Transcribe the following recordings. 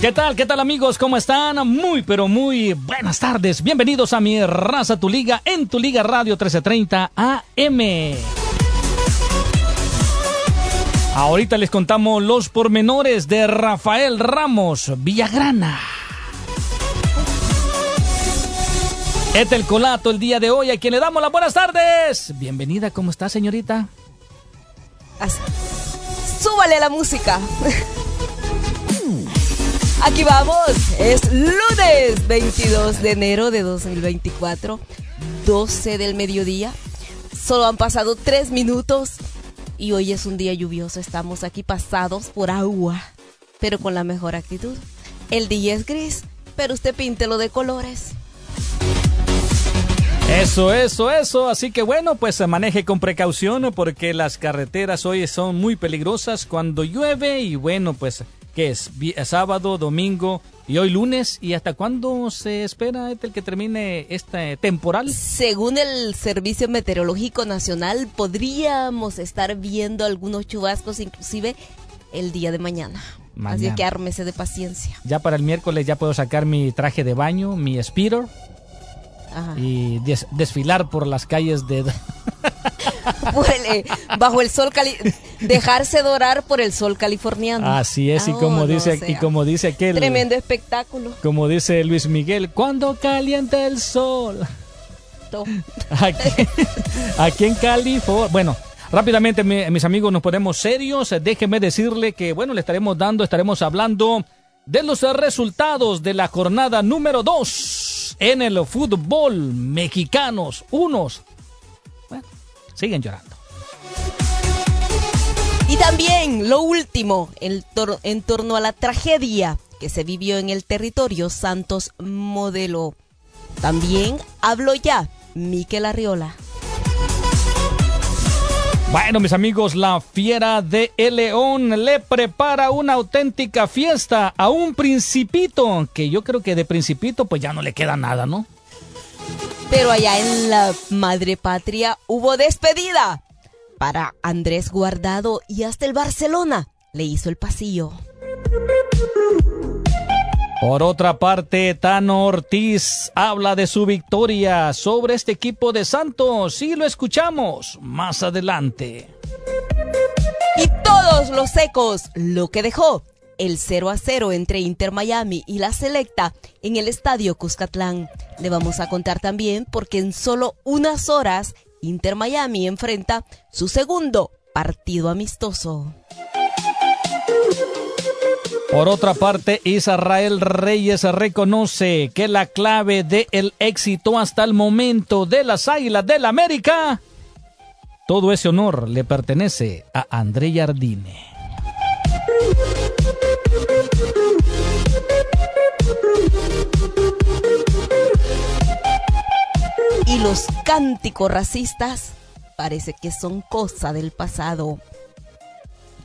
¿Qué tal? ¿Qué tal amigos? ¿Cómo están? Muy pero muy buenas tardes. Bienvenidos a mi raza tu liga en tu liga radio 1330 AM. Ahorita les contamos los pormenores de Rafael Ramos Villagrana. Etel Colato el día de hoy a quien le damos las buenas tardes. Bienvenida, ¿cómo está señorita? Súbale a la música. Aquí vamos, es lunes 22 de enero de 2024, 12 del mediodía. Solo han pasado tres minutos y hoy es un día lluvioso. Estamos aquí pasados por agua, pero con la mejor actitud. El día es gris, pero usted píntelo de colores. Eso, eso, eso. Así que bueno, pues maneje con precaución porque las carreteras hoy son muy peligrosas cuando llueve y bueno, pues ¿qué es? Sábado, domingo y hoy lunes. ¿Y hasta cuándo se espera el que termine este temporal? Según el Servicio Meteorológico Nacional, podríamos estar viendo algunos chubascos inclusive el día de mañana. Así que ármese de paciencia. Ya para el miércoles ya puedo sacar mi traje de baño, mi speeder. Y desfilar por las calles de... bajo el sol cali dejarse dorar por el sol californiano. Así es, y como dice y como dice aquel tremendo espectáculo. Como dice Luis Miguel, cuando calienta el sol. Aquí, aquí, en California. Bueno, rápidamente mis amigos nos ponemos serios. Déjenme decirle que bueno, le estaremos dando, estaremos hablando de los resultados de la jornada número 2 en el fútbol mexicanos. Unos siguen llorando. Y también lo último en, en torno a la tragedia que se vivió en el territorio Santos Modelo. También habló ya Miquel Arriola. Bueno, mis amigos, la fiera de El León le prepara una auténtica fiesta a un principito, que yo creo que de principito pues ya no le queda nada, ¿no? Pero allá en la madre patria hubo despedida para Andrés Guardado y hasta el Barcelona le hizo el pasillo. Por otra parte, Tano Ortiz habla de su victoria sobre este equipo de Santos y lo escuchamos más adelante. Y todos los ecos, lo que dejó el 0 a 0 entre Inter Miami y la Selecta en el estadio Cuscatlán. Le vamos a contar también porque en solo unas horas Inter Miami enfrenta su segundo partido amistoso. Por otra parte, Israel Reyes reconoce que la clave del éxito hasta el momento de las Águilas del América, todo ese honor le pertenece a André Jardine. Y los cánticos racistas parece que son cosa del pasado.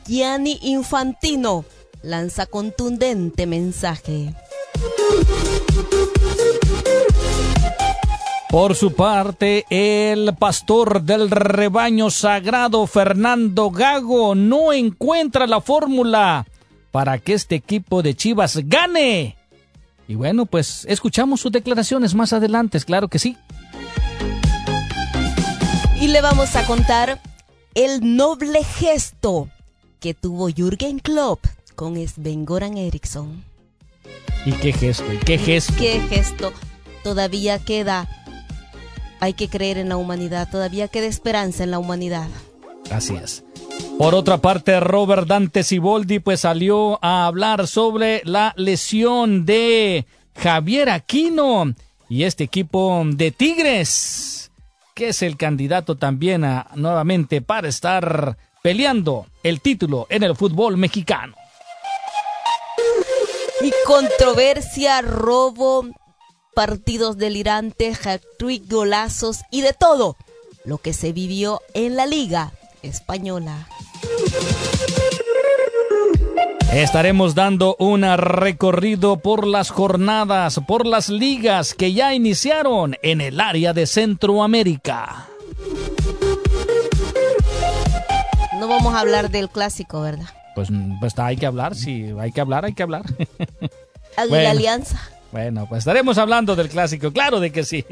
Gianni Infantino lanza contundente mensaje. Por su parte, el pastor del rebaño sagrado Fernando Gago no encuentra la fórmula para que este equipo de Chivas gane. Y bueno, pues escuchamos sus declaraciones más adelante, claro que sí. Y le vamos a contar el noble gesto que tuvo Jürgen Klopp con Sven Goran Eriksson. ¿Y qué gesto? ¿Y qué gesto? ¿Qué gesto? Todavía queda, hay que creer en la humanidad, todavía queda esperanza en la humanidad. Así es. Por otra parte, Robert Dante Siboldi pues salió a hablar sobre la lesión de Javier Aquino y este equipo de Tigres, que es el candidato también a, nuevamente para estar peleando el título en el fútbol mexicano. Y controversia, robo, partidos delirantes, hat-trick, golazos y de todo lo que se vivió en la liga española. Estaremos dando un recorrido por las jornadas, por las ligas que ya iniciaron en el área de Centroamérica. No vamos a hablar del clásico, ¿verdad? Pues, pues hay que hablar, sí, hay que hablar, hay que hablar. Águila Alianza. Bueno, pues estaremos hablando del clásico, claro de que sí.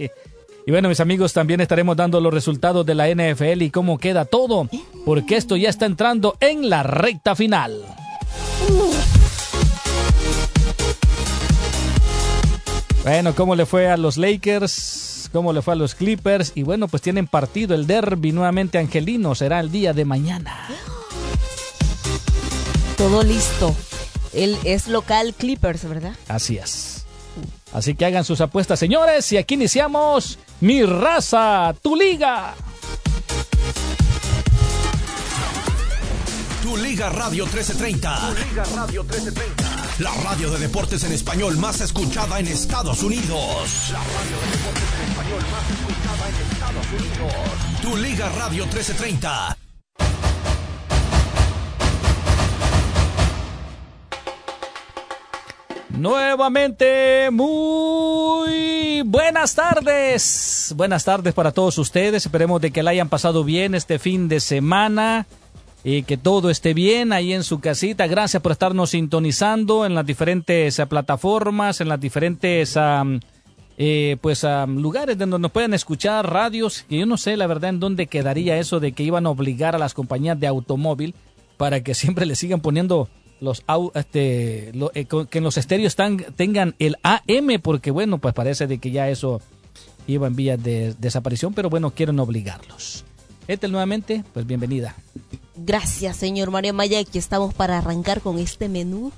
Y bueno, mis amigos, también estaremos dando los resultados de la NFL y cómo queda todo, porque esto ya está entrando en la recta final. Bueno, ¿cómo le fue a los Lakers? ¿Cómo le fue a los Clippers? Y bueno, pues tienen partido el derby nuevamente angelino. Será el día de mañana. Todo listo. Él es local Clippers, ¿verdad? Así es. Así que hagan sus apuestas, señores. Y aquí iniciamos Mi Raza, Tu Liga. Tu Liga Radio 1330. Tu Liga Radio 1330. La radio de deportes en español más escuchada en Estados Unidos. La radio de deportes en español más escuchada en Estados Unidos. Tu Liga Radio 1330. Nuevamente, muy buenas tardes. Buenas tardes para todos ustedes. Esperemos de que la hayan pasado bien este fin de semana y que todo esté bien ahí en su casita. Gracias por estarnos sintonizando en las diferentes eh, plataformas, en las diferentes eh, pues lugares donde nos pueden escuchar radios. Que yo no sé la verdad en dónde quedaría eso de que iban a obligar a las compañías de automóvil para que siempre le sigan poniendo los este, eh, que en los estéreos tengan el AM, porque bueno, pues parece de que ya eso iba en vías de desaparición, pero bueno, quieren obligarlos. Ethel nuevamente, pues bienvenida. Gracias, señor Mario Maya, aquí estamos para arrancar con este menú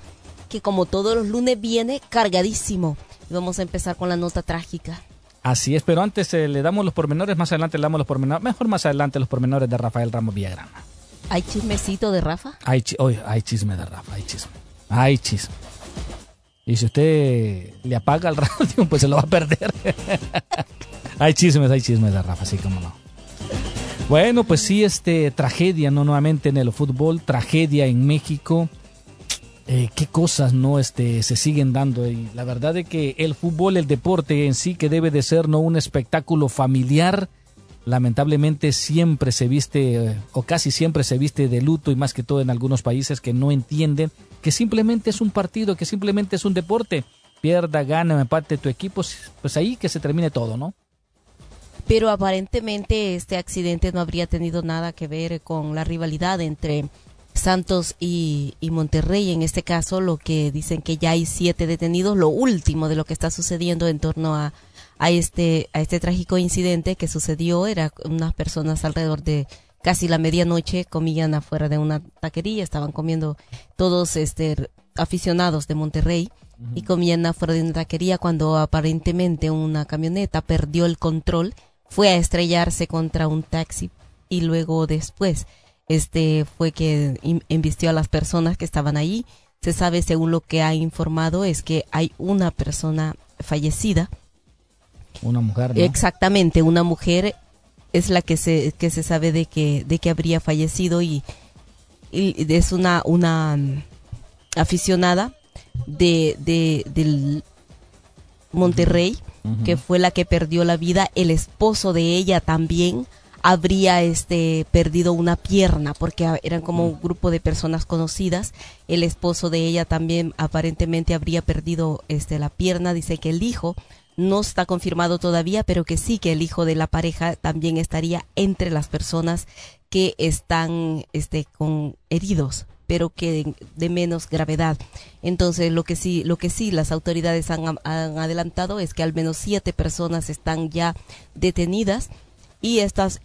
que como todos los lunes viene cargadísimo. Y vamos a empezar con la nota trágica. Así es, pero antes eh, le damos los pormenores, más adelante le damos los pormenores, mejor más adelante los pormenores de Rafael Ramos Villagrana. ¿Hay chismecito de Rafa? Hay, hay chisme de Rafa, hay chisme. Hay chisme. Y si usted le apaga el radio, pues se lo va a perder. hay chismes, hay chismes de Rafa, así como no. Bueno, pues sí, este tragedia, no nuevamente en el fútbol, tragedia en México. Eh, qué cosas no este se siguen dando la verdad es que el fútbol, el deporte en sí que debe de ser no un espectáculo familiar, lamentablemente siempre se viste o casi siempre se viste de luto y más que todo en algunos países que no entienden que simplemente es un partido, que simplemente es un deporte. Pierda, gana, empate tu equipo, pues ahí que se termine todo, ¿no? Pero aparentemente este accidente no habría tenido nada que ver con la rivalidad entre Santos y, y, Monterrey. En este caso, lo que dicen que ya hay siete detenidos, lo último de lo que está sucediendo en torno a a este, a este trágico incidente que sucedió. Era unas personas alrededor de casi la medianoche comían afuera de una taquería, estaban comiendo todos este aficionados de Monterrey y comían afuera de una taquería cuando aparentemente una camioneta perdió el control, fue a estrellarse contra un taxi y luego después este fue que embistió a las personas que estaban ahí. Se sabe según lo que ha informado es que hay una persona fallecida una mujer. Exactamente, una mujer es la que se, que se sabe de que, de que habría fallecido y, es una, una mm, aficionada de, de, del Monterrey, que fue la que perdió la vida. El esposo de ella también habría este perdido una pierna porque eran como un grupo de personas conocidas el esposo de ella también aparentemente habría perdido este la pierna dice que el hijo no está confirmado todavía, pero que sí que el hijo de la pareja también estaría entre las personas que están este, con heridos pero que de, menos gravedad. Entonces, lo que sí, lo que sí las autoridades han, adelantado es que al menos siete personas están ya detenidas y estas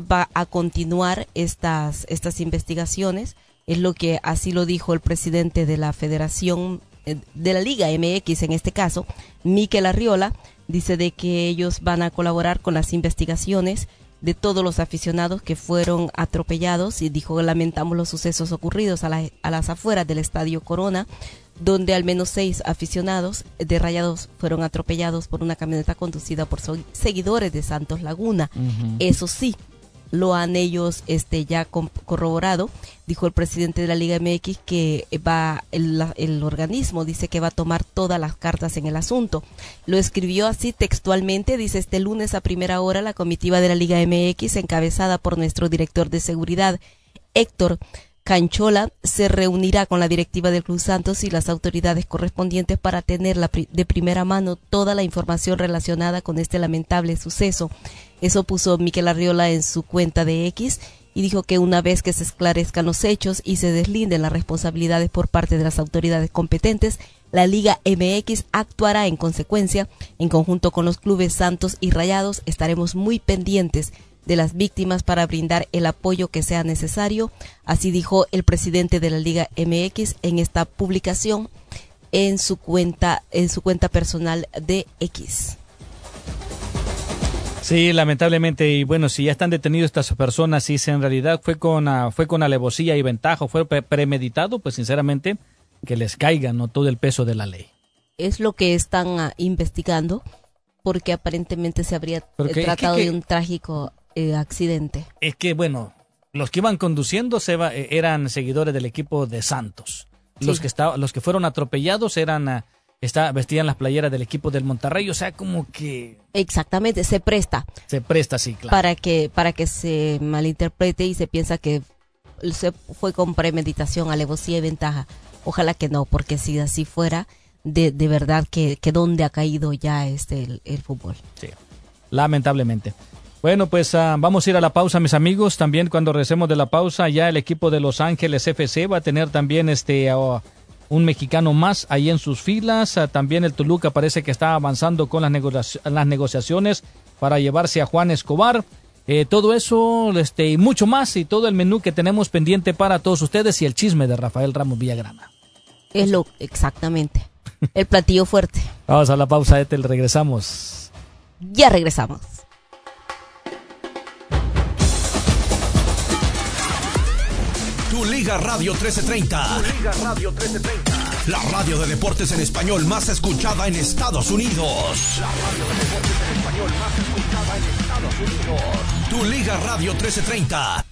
va a continuar estas estas investigaciones. Es lo que así lo dijo el presidente de la Federación de la Liga MX en este caso, Miquel Arriola, dice de que ellos van a colaborar con las investigaciones de todos los aficionados que fueron atropellados y dijo lamentamos los sucesos ocurridos a, las afueras del Estadio Corona donde al menos seis aficionados de Rayados fueron atropellados por una camioneta conducida por seguidores de Santos Laguna. Eso sí, lo han ellos este ya corroborado. Dijo el presidente de la Liga MX que va el, organismo dice que va a tomar todas las cartas en el asunto. Lo escribió así textualmente, dice este lunes a primera hora la comitiva de la Liga MX encabezada por nuestro director de seguridad Héctor Canchola se reunirá con la directiva del Club Santos y las autoridades correspondientes para tener de primera mano toda la información relacionada con este lamentable suceso. Eso puso Miquel Arriola en su cuenta de X y dijo que una vez que se esclarezcan los hechos y se deslinden las responsabilidades por parte de las autoridades competentes, la Liga MX actuará en consecuencia. En conjunto con los clubes Santos y Rayados estaremos muy pendientes de las víctimas para brindar el apoyo que sea necesario. Así dijo el presidente de la Liga MX en esta publicación en su cuenta, en su cuenta personal de X. Sí, lamentablemente, y bueno, si ya están detenidos estas personas, si en realidad fue con, uh, fue con alevosía y ventaja, fue premeditado, pues sinceramente, que les caiga ¿no? todo el peso de la ley. Es lo que están uh, investigando, porque aparentemente se habría tratado de un trágico eh, accidente. Es que, bueno, los que iban conduciendo se eh, eran seguidores del equipo de Santos. Los, que estaba, los que fueron atropellados eran... Está, vestían las playeras del equipo del Monterrey, o sea, como que... Exactamente, se presta. Se presta, sí, claro. Para que, para que se malinterprete y se piensa que se fue con premeditación, alevosía y ventaja. Ojalá que no, porque si así fuera, de, de verdad que, que dónde ha caído ya este el, fútbol. Sí, lamentablemente. Bueno, pues ah, vamos a ir a la pausa, mis amigos. También cuando regresemos de la pausa, ya el equipo de Los Ángeles FC va a tener también este... un mexicano más ahí en sus filas. Ah, también el Toluca parece que está avanzando con las, las negociaciones para llevarse a Juan Escobar. Eh, todo eso este, y mucho más y todo el menú que tenemos pendiente para todos ustedes y el chisme de Rafael Ramos Villagrana. Es lo exactamente. El platillo fuerte. Vamos a la pausa, Etel, regresamos. Ya regresamos. Tu Liga Radio 1330. Tu Liga Radio 1330. La radio de deportes en español más escuchada en Estados Unidos. La radio de deportes en español más escuchada en Estados Unidos. Tu Liga Radio 1330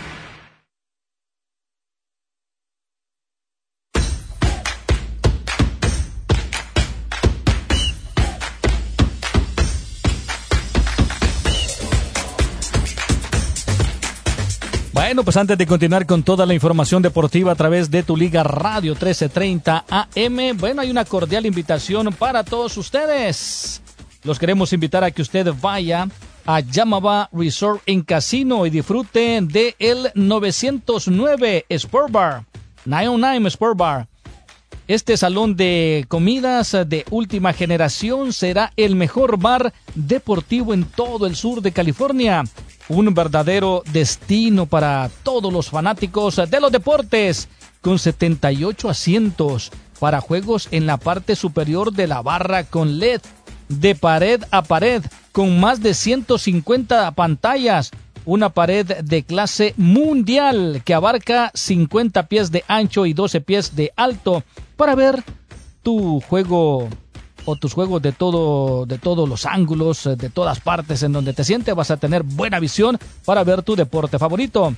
Bueno, pues antes de continuar con toda la información deportiva a través de tu Liga Radio 1330 AM, bueno, hay una cordial invitación para todos ustedes. Los queremos invitar a que usted vaya a Yamaba Resort en Casino y disfrute de el 909 Sport Bar, 909 Sport Bar. Este salón de comidas de última generación será el mejor bar deportivo en todo el sur de California. Un verdadero destino para todos los fanáticos de los deportes, con 78 asientos para juegos en la parte superior de la barra con LED, de pared a pared, con más de 150 pantallas, una pared de clase mundial que abarca 50 pies de ancho y 12 pies de alto para ver tu juego o tus juegos de todo de todos los ángulos, eh, de todas partes en donde te sientes, vas a tener buena visión para ver tu deporte favorito.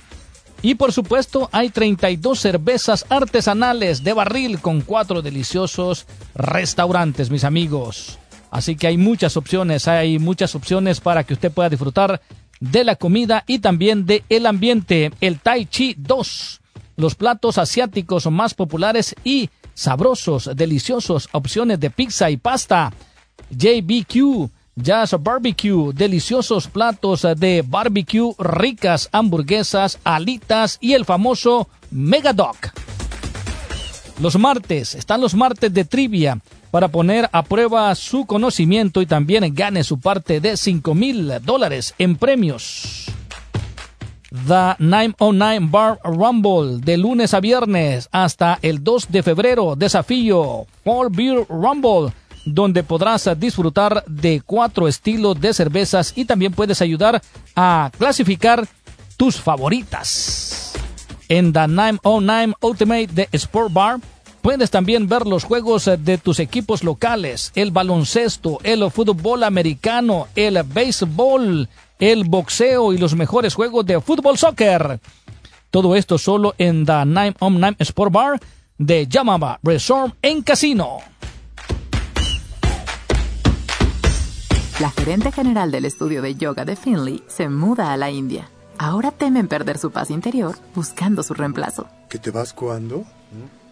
Y por supuesto, hay 32 cervezas artesanales de barril con cuatro deliciosos restaurantes, mis amigos. Así que hay muchas opciones, hay muchas opciones para que usted pueda disfrutar de la comida y también de el ambiente. El Tai Chi 2, los platos asiáticos más populares y sabrosos, deliciosos, opciones de pizza y pasta. JBQ, Jazz Barbecue, deliciosos platos de barbecue, ricas hamburguesas, alitas y el famoso Mega Doc. Los martes, están los martes de trivia para poner a prueba su conocimiento y también gane su parte de 5 mil dólares en premios. The 909 Bar Rumble de lunes a viernes hasta el 2 de febrero. Desafío Fall Beer Rumble donde podrás disfrutar de cuatro estilos de cervezas y también puedes ayudar a clasificar tus favoritas. En The 909 Ultimate de Sport Bar puedes también ver los juegos de tus equipos locales, el baloncesto, el fútbol americano, el béisbol, el boxeo y los mejores juegos de fútbol soccer. Todo esto solo en The 909 Sport Bar de Yamaba Resort en Casino. La gerente general del estudio de yoga de Finley se muda a la India. Ahora temen perder su paz interior buscando su reemplazo. ¿Que te vas cuándo?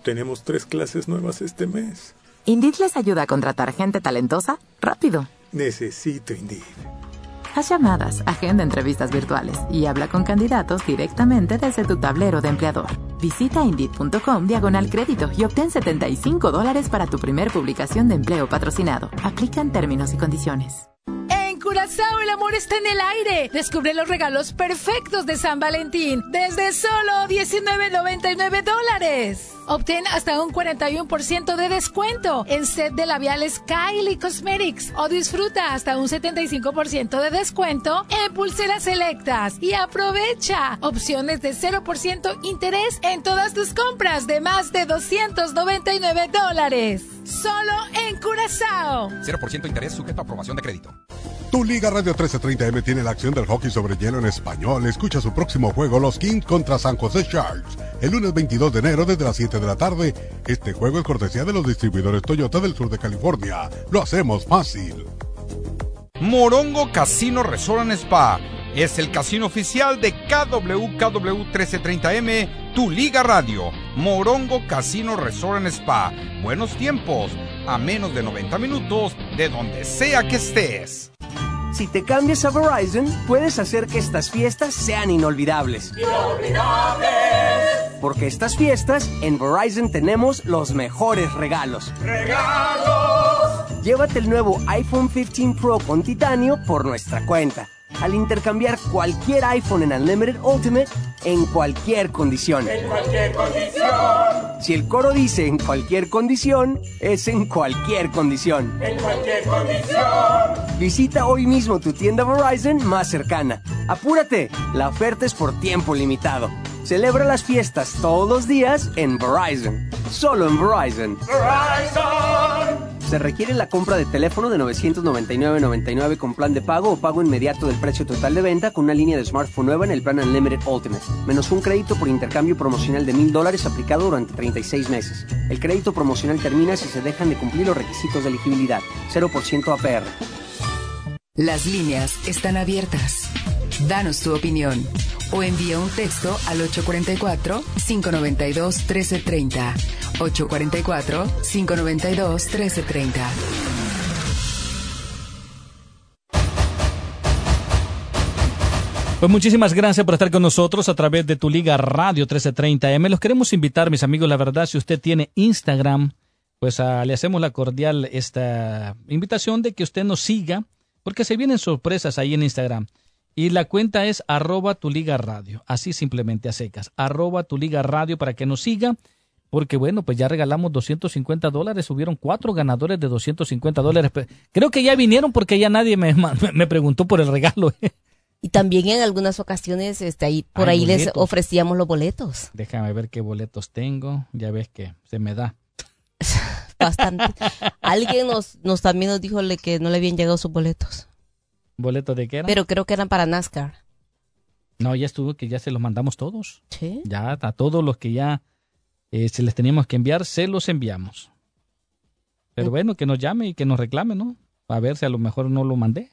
Tenemos tres clases nuevas este mes. Indeed les ayuda a contratar gente talentosa rápido. Necesito Indeed. Haz llamadas, agenda entrevistas virtuales y habla con candidatos directamente desde tu tablero de empleador. Visita Indeed.com diagonal crédito y obtén 75 dólares para tu primer publicación de empleo patrocinado. Aplican términos y condiciones. En Curazao el amor está en el aire. Descubre los regalos perfectos de San Valentín desde solo 19.99 dólares. Obtén hasta un 41% de descuento en set de labiales Kylie Cosmetics o disfruta hasta un 75% de descuento en pulseras selectas y aprovecha opciones de 0% interés en todas tus compras de más de 299 dólares. Solo en Curazao. 0% interés sujeto a aprobación de crédito. Tu Liga Radio 1330M tiene la acción del hockey sobre hielo en español. Escucha su próximo juego, los Kings contra San José Sharks, el lunes 22 de enero desde las 7 de la tarde. Este juego es cortesía de los distribuidores Toyota del sur de California. Lo hacemos fácil. Morongo Casino Resort Spa es el casino oficial de KWKW 1330M, tu Liga Radio. Morongo Casino Resort Spa. Buenos tiempos, a menos de 90 minutos de donde sea que estés. Si te cambias a Verizon, puedes hacer que estas fiestas sean inolvidables. ¡Inolvidables! Porque estas fiestas, en Verizon tenemos los mejores regalos. ¡Regalos! Llévate el nuevo iPhone 15 Pro con titanio por nuestra cuenta. Al intercambiar cualquier iPhone en Unlimited Ultimate en cualquier condición. En cualquier condición. Si el coro dice en cualquier condición, es en cualquier condición. En cualquier condición. Visita hoy mismo tu tienda Verizon más cercana. Apúrate, la oferta es por tiempo limitado. Celebra las fiestas todos los días en Verizon. Solo en Verizon. Verizon. Se requiere la compra de teléfono de 999.99 con plan de pago o pago inmediato del precio total de venta con una línea de smartphone nueva en el plan Unlimited Ultimate, menos un crédito por intercambio promocional de mil dólares aplicado durante 36 meses. El crédito promocional termina si se dejan de cumplir los requisitos de elegibilidad. 0% APR. Las líneas están abiertas. Danos tu opinión o envía un texto al 844-592-1330. 844-592-1330. Pues muchísimas gracias por estar con nosotros a través de tu Liga Radio 1330M. Los queremos invitar, mis amigos, la verdad, si usted tiene Instagram, pues uh, le hacemos la cordial esta invitación de que usted nos siga, porque se vienen sorpresas ahí en Instagram. Y la cuenta es arroba tu liga radio, así simplemente a secas, arroba tu liga radio para que nos siga, porque bueno, pues ya regalamos 250 dólares, hubieron cuatro ganadores de 250 dólares. Creo que ya vinieron porque ya nadie me, me preguntó por el regalo. Y también en algunas ocasiones este, ahí, por ahí les ofrecíamos los boletos. Déjame ver qué boletos tengo, ya ves que se me da. Bastante. Alguien nos, nos también nos dijo que no le habían llegado sus boletos. ¿Boletos de qué era? Pero creo que eran para NASCAR. No, ya estuvo, que ya se los mandamos todos. Sí. Ya a todos los que ya eh, se les teníamos que enviar, se los enviamos. Pero bueno, que nos llame y que nos reclame, ¿no? A ver si a lo mejor no lo mandé.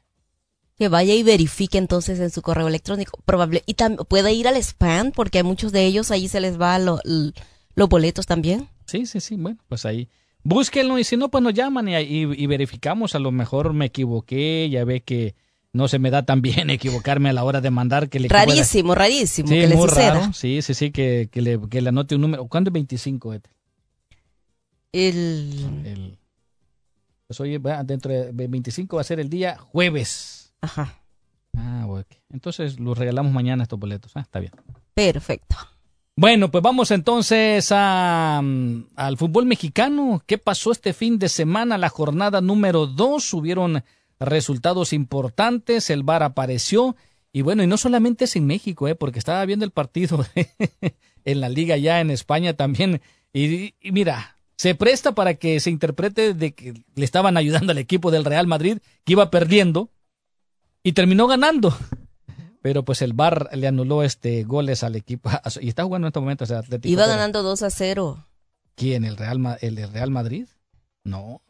Que vaya y verifique entonces en su correo electrónico. Probable. Y también puede ir al spam, porque a muchos de ellos ahí se les va lo- los boletos también. Sí, sí, sí, bueno, pues ahí. Búsquenlo y si no, pues nos llaman y, y- y verificamos. A lo mejor me equivoqué, ya ve que no se me da tan bien equivocarme a la hora de mandar que le equipo era- Rarísimo, rarísimo Sí, que le muy raro. Sí, sí, sí, que, que le, que le anote un número. ¿Cuándo es 25, Ethel? El... El- Pues hoy va, dentro de 25 va a ser el día jueves. Ajá. Ah, ok. Entonces los regalamos mañana estos boletos. Ah, está bien. Perfecto. Bueno, pues vamos entonces a, mm, al fútbol mexicano. ¿Qué pasó este fin de semana? La jornada número 2. Hubieron resultados importantes. El VAR apareció. Y bueno, y no solamente es en México, eh, porque estaba viendo el partido en la liga ya en España también. Y, y mira, se presta para que se interprete de que le estaban ayudando al equipo del Real Madrid, que iba perdiendo, y terminó ganando. Pero pues el VAR le anuló este goles al equipo. Y está jugando en este momento. O sea, Atlético Iba ganando 2 a 0. ¿Quién? ¿El Real, el Real Madrid? No.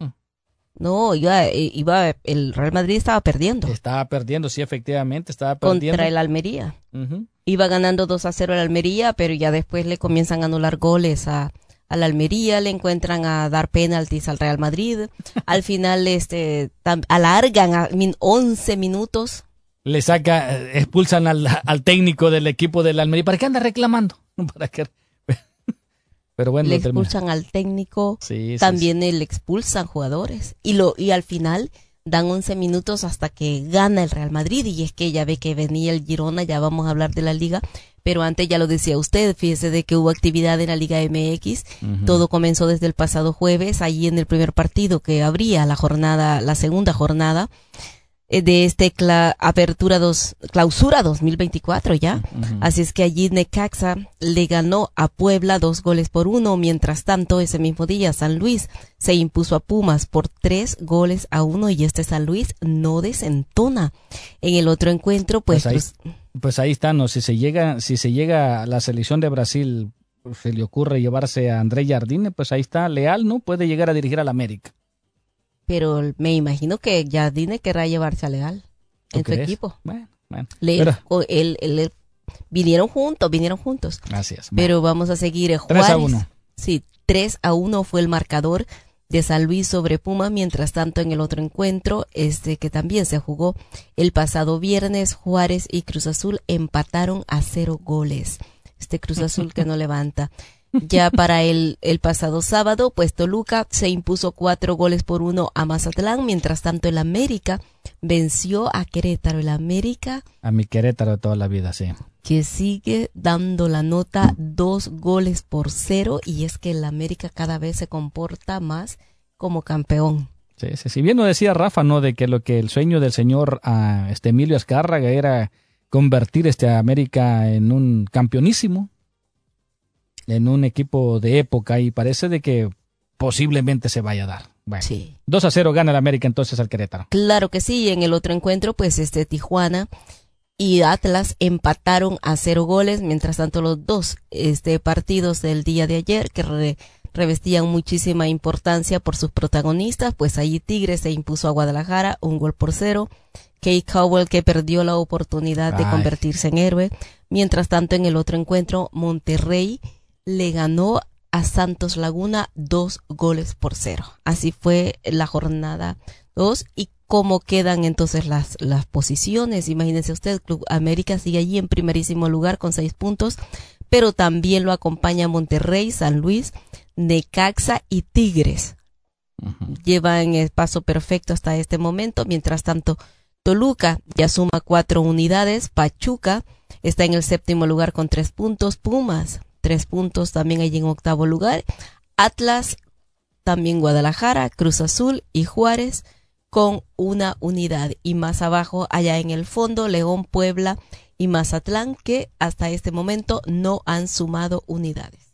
No, iba, iba, el Real Madrid estaba perdiendo Estaba perdiendo, sí, efectivamente, estaba perdiendo. contra el Almería. Iba ganando 2 a 0 el Almería, pero ya después le comienzan a anular goles a, al Almería, le encuentran a dar penaltis al Real Madrid. Al final, este, tam- alargan a min- 11 minutos. Le saca, expulsan al, al técnico del equipo del Almería. ¿Para qué anda reclamando? ¿Para qué? Pero bueno, le termina. expulsan al técnico, Sí, sí, también le expulsan jugadores. Y lo y al final dan 11 minutos hasta que gana el Real Madrid. Y es que ya ve que venía el Girona, ya vamos a hablar de la liga, pero antes ya lo decía usted, fíjese de que hubo actividad en la Liga MX, todo comenzó desde el pasado jueves, allí en el primer partido que abría la jornada, la segunda jornada de este cla- apertura dos, clausura 2024 ya. Así es que allí Necaxa le ganó a Puebla dos goles por uno. Mientras tanto, ese mismo día San Luis se impuso a Pumas por tres goles a uno y este San Luis no desentona. En el otro encuentro, pues, Pues ahí, pues, pues ahí está, ¿no? Si se llega, si se llega a la selección de Brasil, se le ocurre llevarse a André Jardine, pues ahí está, Leal, ¿no? Puede llegar a dirigir al América. Pero me imagino que Jardine querrá llevarse a Leal ¿Tú en su equipo. Bueno, bueno. Le- él- él- él- vinieron juntos, vinieron juntos. Así es. Pero vamos a seguir. eh, 3 a Juárez, 1. Sí, 3 a 1 fue el marcador de San Luis sobre Puma. Mientras tanto, en el otro encuentro, este que también se jugó el pasado viernes, Juárez y Cruz Azul empataron a cero goles. Este Cruz Azul que no levanta. Ya para el, el pasado sábado, pues Toluca se impuso cuatro goles por uno a Mazatlán. Mientras tanto, el América venció a Querétaro. El América A mi Querétaro de toda la vida, sí. que sigue dando la nota dos goles por cero y es que el América cada vez se comporta más como campeón. Sí, sí, sí. Bien lo decía Rafa, ¿no? De que lo que el sueño del señor ah, este Emilio Azcárraga era convertir este a América en un campeonísimo, en un equipo de época y parece de que posiblemente se vaya a dar. Bueno, 2 a 0 gana el América entonces al Querétaro. Claro que sí, en el otro encuentro pues este Tijuana y Atlas empataron a cero goles, mientras tanto los dos este partidos del día de ayer que re- revestían muchísima importancia por sus protagonistas, pues allí Tigres se impuso a Guadalajara un gol por cero, Kay Cowell que perdió la oportunidad de convertirse en héroe, mientras tanto en el otro encuentro Monterrey le ganó a Santos Laguna dos goles por cero. Así fue la jornada dos y cómo quedan entonces las, las posiciones. Imagínense usted, Club América sigue allí en primerísimo lugar con seis puntos, pero también lo acompaña Monterrey, San Luis, Necaxa y Tigres. Llevan el paso perfecto hasta este momento. Mientras tanto, Toluca ya suma cuatro unidades. Pachuca está en el séptimo lugar con tres puntos. Pumas, tres puntos también allí en octavo lugar. Atlas, también Guadalajara, Cruz Azul y Juárez con una unidad. Y más abajo, allá en el fondo, León, Puebla y Mazatlán, que hasta este momento no han sumado unidades.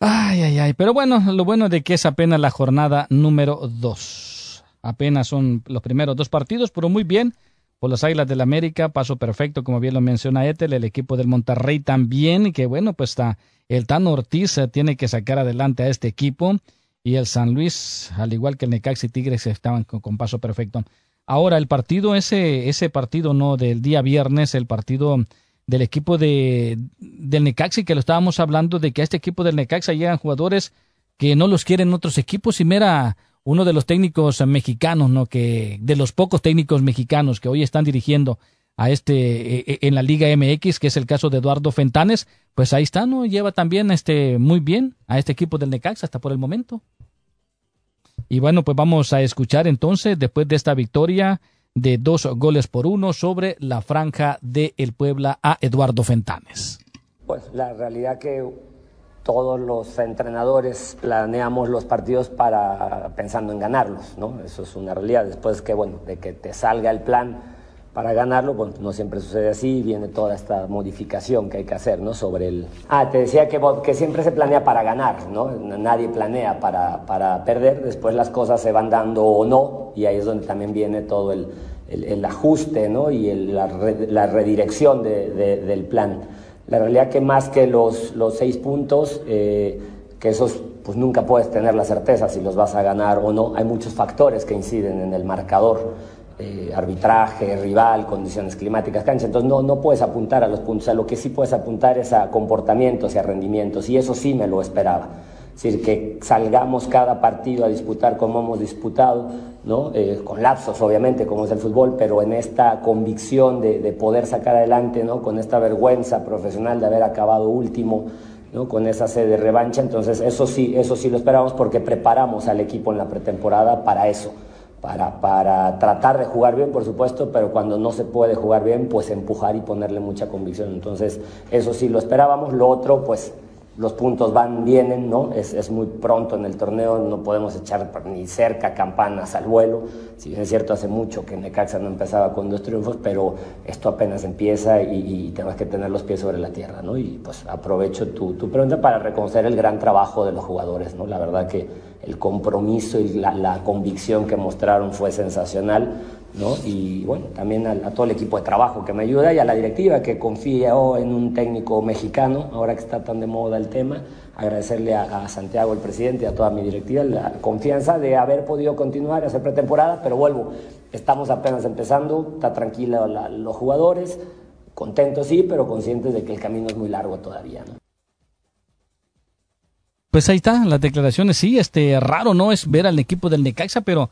Ay, ay, ay. Pero bueno, lo bueno de que es apenas la jornada número 2. Apenas son los primeros dos partidos, pero muy bien. Por las Águilas del América, paso perfecto, como bien lo menciona Etel, el equipo del Monterrey también, que bueno, pues está el Tano Ortiz eh, tiene que sacar adelante a este equipo, y el San Luis, al igual que el Necaxi Tigres, estaban con, paso perfecto. Ahora, el partido, ese, ese partido no del día viernes, el partido del equipo de, del Necaxi, que lo estábamos hablando, de que a este equipo del Necaxa llegan jugadores que no los quieren otros equipos y mira uno de los técnicos mexicanos, ¿no? Que de los pocos técnicos mexicanos que hoy están dirigiendo a este e, e, en la Liga MX, que es el caso de Eduardo Fentanes, pues ahí está, ¿no? Lleva también este muy bien a este equipo del Necaxa hasta por el momento. Y bueno, pues vamos a escuchar entonces después de esta victoria de dos goles por uno sobre la franja de el Puebla a Eduardo Fentanes. Pues la realidad que todos los entrenadores planeamos los partidos para pensando en ganarlos, ¿no? Eso es una realidad. Después que bueno, de que te salga el plan para ganarlo, bueno, no siempre sucede así, viene toda esta modificación que hay que hacer, ¿no? Sobre el... Ah, te decía que, que siempre se planea para ganar, ¿no? Nadie planea para, para perder, después las cosas se van dando o no, y ahí es donde también viene todo el, el, ajuste, ¿no? Y la, la, redirección de, del plan. La realidad que más que los, los seis puntos, eh, que esos pues nunca puedes tener la certeza si los vas a ganar o no, hay muchos factores que inciden en el marcador. Eh, arbitraje, rival, condiciones climáticas, cancha. Entonces no, no puedes apuntar a los puntos. A lo que sí puedes apuntar es a comportamientos y a rendimientos. Y eso sí me lo esperaba. Es decir, que salgamos cada partido a disputar como hemos disputado, ¿no? Eh, con lapsos obviamente, como es el fútbol, pero en esta convicción de, de, poder sacar adelante, ¿no? con esta vergüenza profesional de haber acabado último, ¿no? con esa sede de revancha. Entonces, eso sí, eso sí lo esperamos porque preparamos al equipo en la pretemporada para eso. Para, para, tratar de jugar bien, por supuesto, pero cuando no se puede jugar bien, pues empujar y ponerle mucha convicción. Entonces, eso sí lo esperábamos. Lo otro, pues los puntos van, vienen, ¿no? Es, es, muy pronto en el torneo, no podemos echar ni cerca campanas al vuelo. Si bien es cierto, hace mucho que Necaxa no empezaba con dos triunfos, pero esto apenas empieza y, y tenemos que tener los pies sobre la tierra, ¿no? Y pues aprovecho tu, tu, pregunta para reconocer el gran trabajo de los jugadores, ¿no? La verdad que el compromiso y la, la convicción que mostraron fue sensacional y bueno, también a, todo el equipo de trabajo que me ayuda y a la directiva que confía en un técnico mexicano, ahora que está tan de moda el tema, agradecerle a, Santiago, el presidente, y a toda mi directiva la confianza de haber podido continuar a hacer pretemporada, pero vuelvo, estamos apenas empezando, está tranquila los jugadores, contentos sí, pero conscientes de que el camino es muy largo todavía. Pues ahí está, las declaraciones, sí, este, raro no es ver al equipo del Necaxa, pero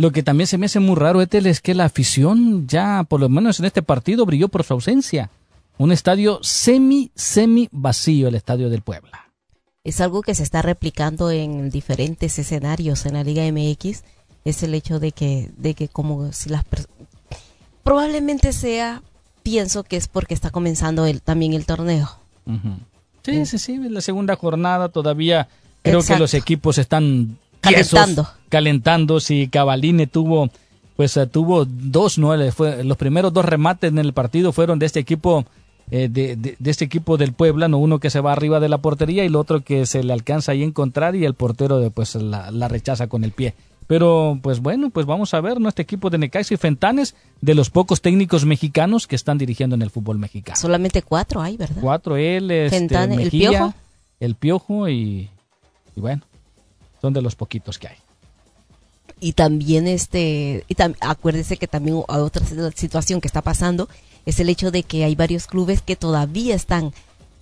lo que también se me hace muy raro, Etel, es que la afición ya, por lo menos en este partido, brilló por su ausencia. Un estadio semi, semi vacío, el estadio del Puebla. Es algo que se está replicando en diferentes escenarios en la Liga MX. Es el hecho de que, de que como si las probablemente sea, pienso que es porque está comenzando el, también el torneo. Sí, sí, sí, la segunda jornada todavía creo que los equipos están calentando. calentando. Si Cavaline tuvo, pues eh, tuvo dos, ¿no? Fue, los primeros dos remates en el partido fueron de este equipo, eh, de, de, este equipo del Puebla, ¿no? Uno que se va arriba de la portería y el otro que se le alcanza ahí a encontrar y el portero de, pues la, la rechaza con el pie. Pero, pues bueno, pues vamos a ver, ¿no? Este equipo de Necaxa y Fentanes, de los pocos técnicos mexicanos que están dirigiendo en el fútbol mexicano. Solamente cuatro hay, ¿verdad? Cuatro, él, este, el Piojo. El Piojo y, y bueno, son de los poquitos que hay. Y también este, y acuérdese que también otra situación que está pasando es el hecho de que hay varios clubes que todavía están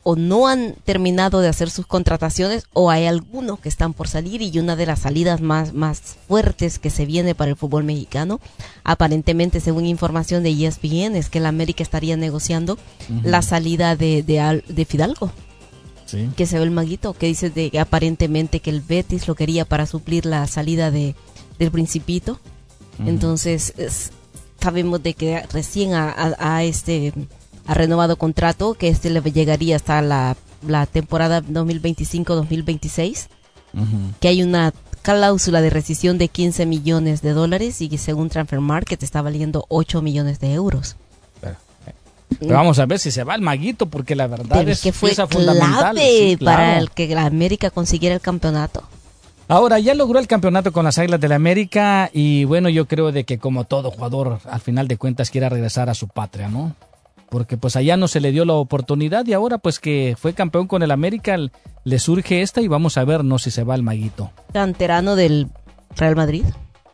o no han terminado de hacer sus contrataciones o hay algunos que están por salir y una de las salidas más, más fuertes que se viene para el fútbol mexicano, aparentemente según información de ESPN, es que el América estaría negociando la salida de, de, de Fidalgo que se ve el maguito, que dice de que aparentemente que el Betis lo quería para suplir la salida de del Principito. Entonces sabemos de que recién a, este ha renovado contrato, que este le llegaría hasta la, la temporada 2025-2026, que hay una cláusula de rescisión de 15 millones de dólares y que según Transfer Market está valiendo 8 millones de euros vamos a ver si se va el maguito, porque la verdad es que fue clave para el que la América consiguiera el campeonato. Ahora, ya logró el campeonato con las Águilas de la América y bueno, yo creo de que como todo jugador, al final de cuentas quiera regresar a su patria, ¿no? Porque pues allá no se le dio la oportunidad y ahora pues que fue campeón con el América, le surge esta y vamos a ver, no si se va el maguito. Canterano del Real Madrid,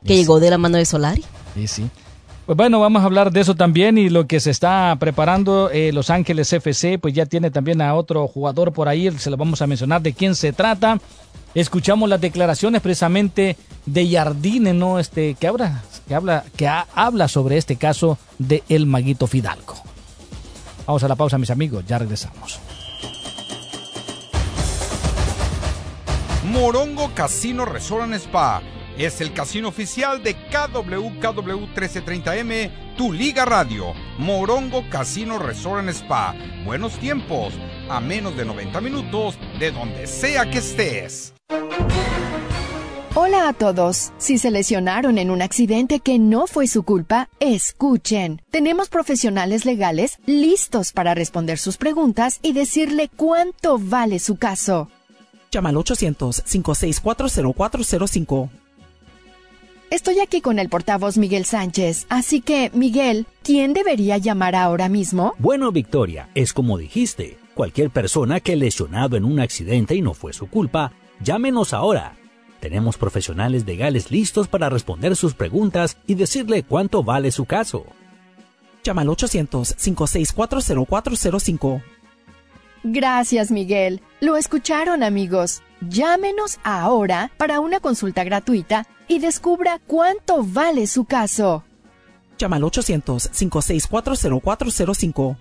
que llegó de la mano de Solari. Sí, sí. Pues bueno, vamos a hablar de eso también y lo que se está preparando eh, Los Ángeles FC, pues ya tiene también a otro jugador por ahí, se lo vamos a mencionar de quién se trata. Escuchamos las declaraciones precisamente de Jardine, ¿no? Este, que habla, que habla, que habla sobre este caso de El Maguito Fidalgo. Vamos a la pausa, mis amigos, ya regresamos. Morongo Casino Resort Spa es el casino oficial de KWKW 1330M, tu Liga Radio. Morongo Casino Resort Spa. Buenos tiempos, a menos de 90 minutos de donde sea que estés. Hola a todos. Si se lesionaron en un accidente que no fue su culpa, escuchen. Tenemos profesionales legales listos para responder sus preguntas y decirle cuánto vale su caso. Llama al 800-564-0405. Estoy aquí con el portavoz Miguel Sánchez, así que, Miguel, ¿quién debería llamar ahora mismo? Bueno, Victoria, es como dijiste. Cualquier persona que lesionado en un accidente y no fue su culpa, llámenos ahora. Tenemos profesionales legales listos para responder sus preguntas y decirle cuánto vale su caso. Llama al 800-564-0405. Gracias, Miguel. Lo escucharon, amigos. Llámenos ahora para una consulta gratuita y descubra cuánto vale su caso. Llama al 800-564-0405.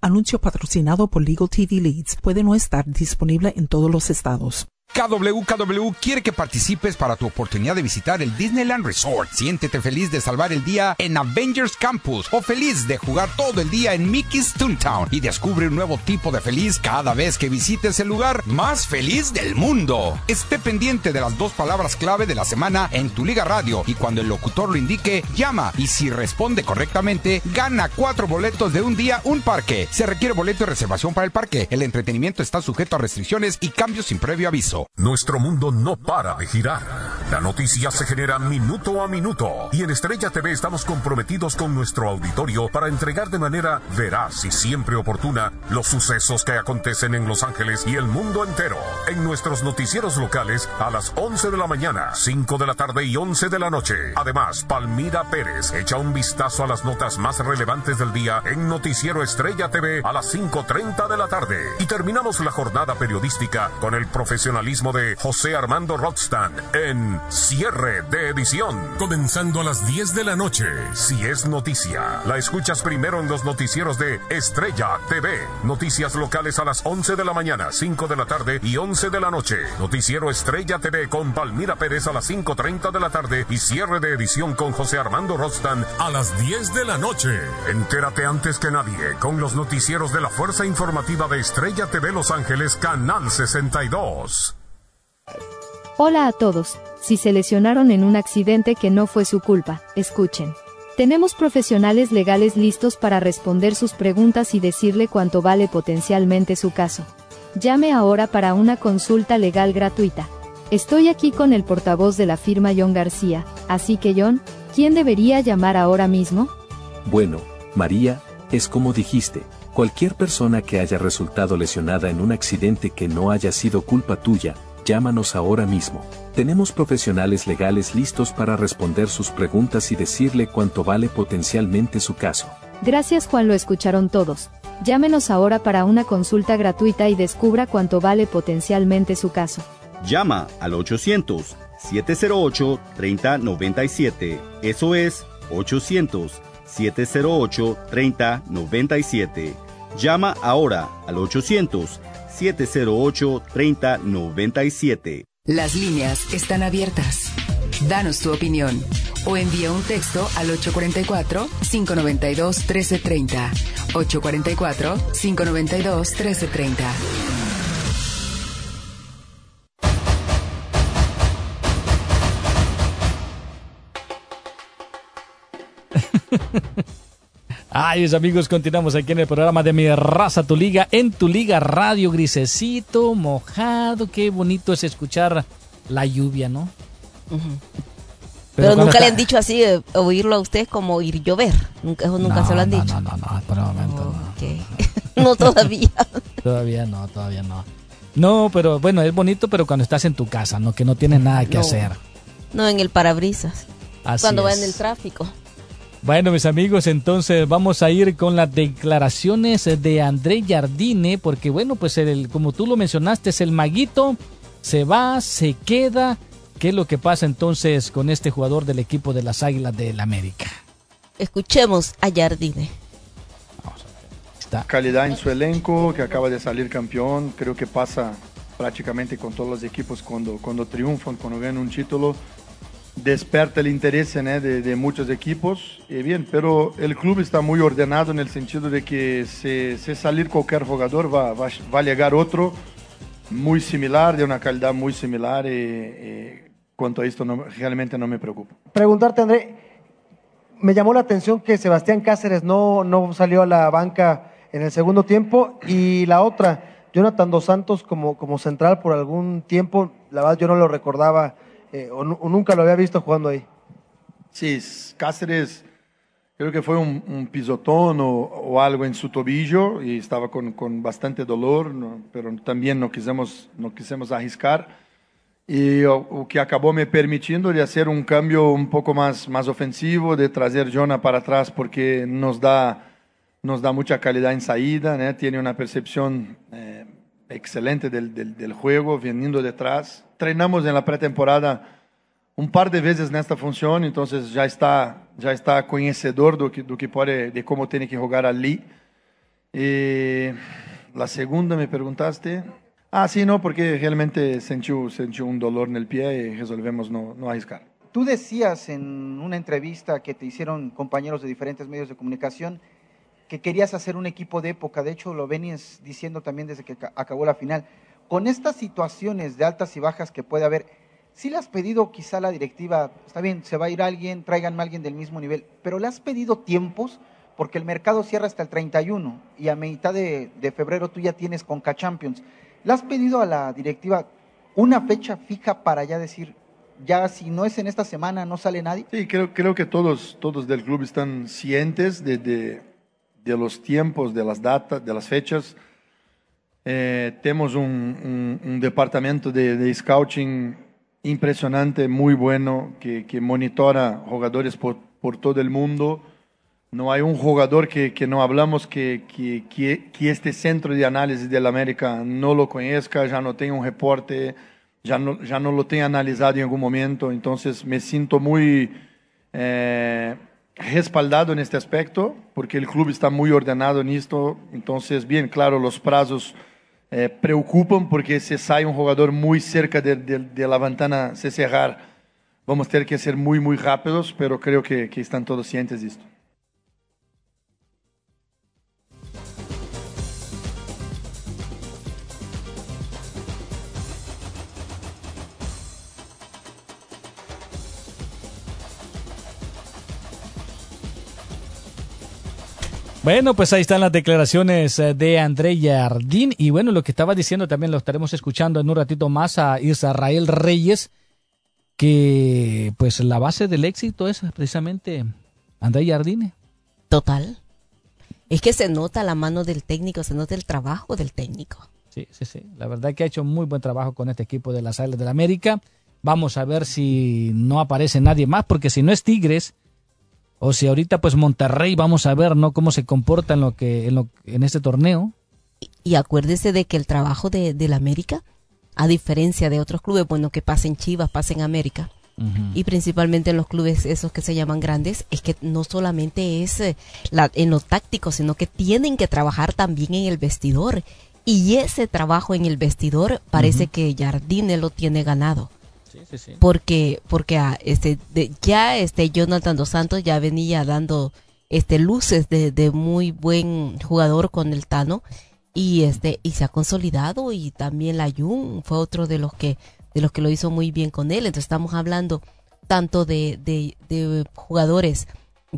Anuncio patrocinado por Legal TV Leads. Puede no estar disponible en todos los estados. KWKW quiere que participes para tu oportunidad de visitar el Disneyland Resort. Siéntete feliz de salvar el día en Avengers Campus o feliz de jugar todo el día en Mickey's Toontown y descubre un nuevo tipo de feliz cada vez que visites el lugar más feliz del mundo. Esté pendiente de las dos palabras clave de la semana en tu Liga Radio y cuando el locutor lo indique, llama y si responde correctamente, gana cuatro boletos de un día, un parque. Se requiere boleto de reservación para el parque. El entretenimiento está sujeto a restricciones y cambios sin previo aviso. Nuestro mundo no para de girar. La noticia se genera minuto a minuto y en Estrella TV estamos comprometidos con nuestro auditorio para entregar de manera veraz y siempre oportuna los sucesos que acontecen en Los Ángeles y el mundo entero. En nuestros noticieros locales a las 11 de la mañana, 5 de la tarde y 11 de la noche. Además, Palmira Pérez echa un vistazo a las notas más relevantes del día en Noticiero Estrella TV a las 5.30 de la tarde. Y terminamos la jornada periodística con el profesionalismo de José Armando Rothstein en Cierre de Edición. Comenzando a las 10 de la noche. Si es noticia, la escuchas primero en los noticieros de Estrella TV. Noticias locales a las 11 de la mañana, 5 de la tarde y 11 de la noche. Noticiero Estrella TV con Palmira Pérez a las 5.30 de la tarde y cierre de edición con José Armando Rothstein a las 10 de la noche. Entérate antes que nadie con los noticieros de la Fuerza Informativa de Estrella TV Los Ángeles, Canal 62. Hola a todos. Si se lesionaron en un accidente que no fue su culpa, escuchen. Tenemos profesionales legales listos para responder sus preguntas y decirle cuánto vale potencialmente su caso. Llame ahora para una consulta legal gratuita. Estoy aquí con el portavoz de la firma John García, así que John, ¿quién debería llamar ahora mismo? Bueno, María, es como dijiste, cualquier persona que haya resultado lesionada en un accidente que no haya sido culpa tuya, llámanos ahora mismo. Tenemos profesionales legales listos para responder sus preguntas y decirle cuánto vale potencialmente su caso. Gracias Juan, lo escucharon todos. Llámenos ahora para una consulta gratuita y descubra cuánto vale potencialmente su caso. Llama al 800-708-3097. Eso es 800-708-3097. Llama ahora al 800 708-3097. Las líneas están abiertas. Danos tu opinión o envía un texto al 844-592-1330. 844-592-1330. Ay, mis amigos, continuamos aquí en el programa de Mi Raza, Tu Liga, en Tu Liga Radio, grisecito, mojado, qué bonito es escuchar la lluvia, ¿no? Pero, nunca le han dicho así, eh, oírlo a usted como ir llover. Nunca, eso nunca se lo han dicho. No, no, no, por el momento no. no todavía. todavía no, todavía no. No, pero bueno, es bonito, pero cuando estás en tu casa, ¿no? Que no tienes nada que hacer. No, en el parabrisas. cuando va en el tráfico. Bueno, mis amigos, entonces vamos a ir con las declaraciones de André Jardine, porque bueno, pues el, como tú lo mencionaste, es el maguito, se va, se queda. ¿Qué es lo que pasa entonces con este jugador del equipo de las Águilas del América? Escuchemos a Jardine. Calidad en su elenco, que acaba de salir campeón, creo que pasa prácticamente con todos los equipos cuando, cuando triunfan, cuando ganan un título desperta el interés de, muchos equipos. Y bien, pero el club está muy ordenado en el sentido de que si, salir cualquier jugador va, va, a llegar otro muy similar, de una calidad muy similar. Y, cuanto a esto realmente no me preocupa. Preguntarte, André, me llamó la atención que Sebastián Cáceres no, no salió a la banca en el segundo tiempo y la otra, Jonathan Dos Santos como, como central por algún tiempo, la verdad yo no lo recordaba eh, o, nunca lo había visto jugando ahí. Sí, Cáceres creo que fue un, pisotón o, algo en su tobillo y estaba con, con bastante dolor, pero también no quisimos, no quisimos arriscar. Y o, que acabó me permitiendo de hacer un cambio un poco más, más ofensivo, de traer Jonah para atrás porque nos da, nos da mucha calidad en salida, tiene una percepción eh, excelente del, del, del juego, viniendo detrás treinamos en la pretemporada un par de veces nesta função, então já está já está conhecedor do que do que de como tem que jogar ali. E a segunda me perguntaste, ah, sí, no, porque realmente sentiu sentiu um dolor no pé e resolvemos no, no arriscar. Tú decías en una entrevista que te hicieron compañeros de diferentes medios de comunicación que querías hacer un equipo de época. De hecho, lo venías diciendo también desde que acabó la final con estas situaciones de altas y bajas que puede haber, si le has pedido quizá a la directiva, está bien, se va a ir alguien, tráiganme a alguien del mismo nivel, pero le has pedido tiempos porque el mercado cierra hasta el 31 y a mitad de, febrero tú ya tienes Conca Champions. ¿Le has pedido a la directiva una fecha fija para ya decir, ya si no es en esta semana no sale nadie? Sí, creo, creo que todos, todos del club están cientes de, de los tiempos, de las datas, de las fechas. Eh, um, um departamento de, de, scouting impressionante, muito bueno, que, que monitora jogadores por, por, todo o mundo. Não há um jogador que, que não hablamos que, que, que, este centro de análise da América não lo conheça, já não tem um reporte, já não, já não lo tenha analisado em algum momento. Então, me sinto muito eh, respaldado neste aspecto, porque o clube está muito ordenado nisto. Então, bem claro, os prazos eh, preocupam porque se sai um jogador muito cerca de, de, de la ventana se cerrar, vamos ter que ser muito, muito rápidos, pero creo que, que estão todos cientes disto. Bueno, pues ahí están las declaraciones eh, de André Jardín. Y bueno, lo que estaba diciendo también lo estaremos escuchando en un ratito más a Israel Reyes, que pues la base del éxito es precisamente André Jardine. Total. Es que se nota la mano del técnico, se nota el trabajo del técnico. Sí, sí, sí. La verdad que ha hecho muy buen trabajo con este equipo de las Islas del América. Vamos a ver si no aparece nadie más, porque si no es Tigres, o si ahorita pues Monterrey vamos a ver no cómo se comporta en lo que en, lo, en este torneo. Y, acuérdese de que el trabajo de, la América a diferencia de otros clubes bueno que pasen Chivas pasen América y principalmente en los clubes esos que se llaman grandes es que no solamente es eh, la, en lo táctico sino que tienen que trabajar también en el vestidor. Y ese trabajo en el vestidor parece que Jardine lo tiene ganado porque, porque ah, este, ya este Jonathan Dos Santos ya venía dando este luces de, muy buen jugador con el Tano. Y este y se ha consolidado y también la Jun fue otro de los que de los que lo hizo muy bien con él. Entonces estamos hablando tanto de, de, de jugadores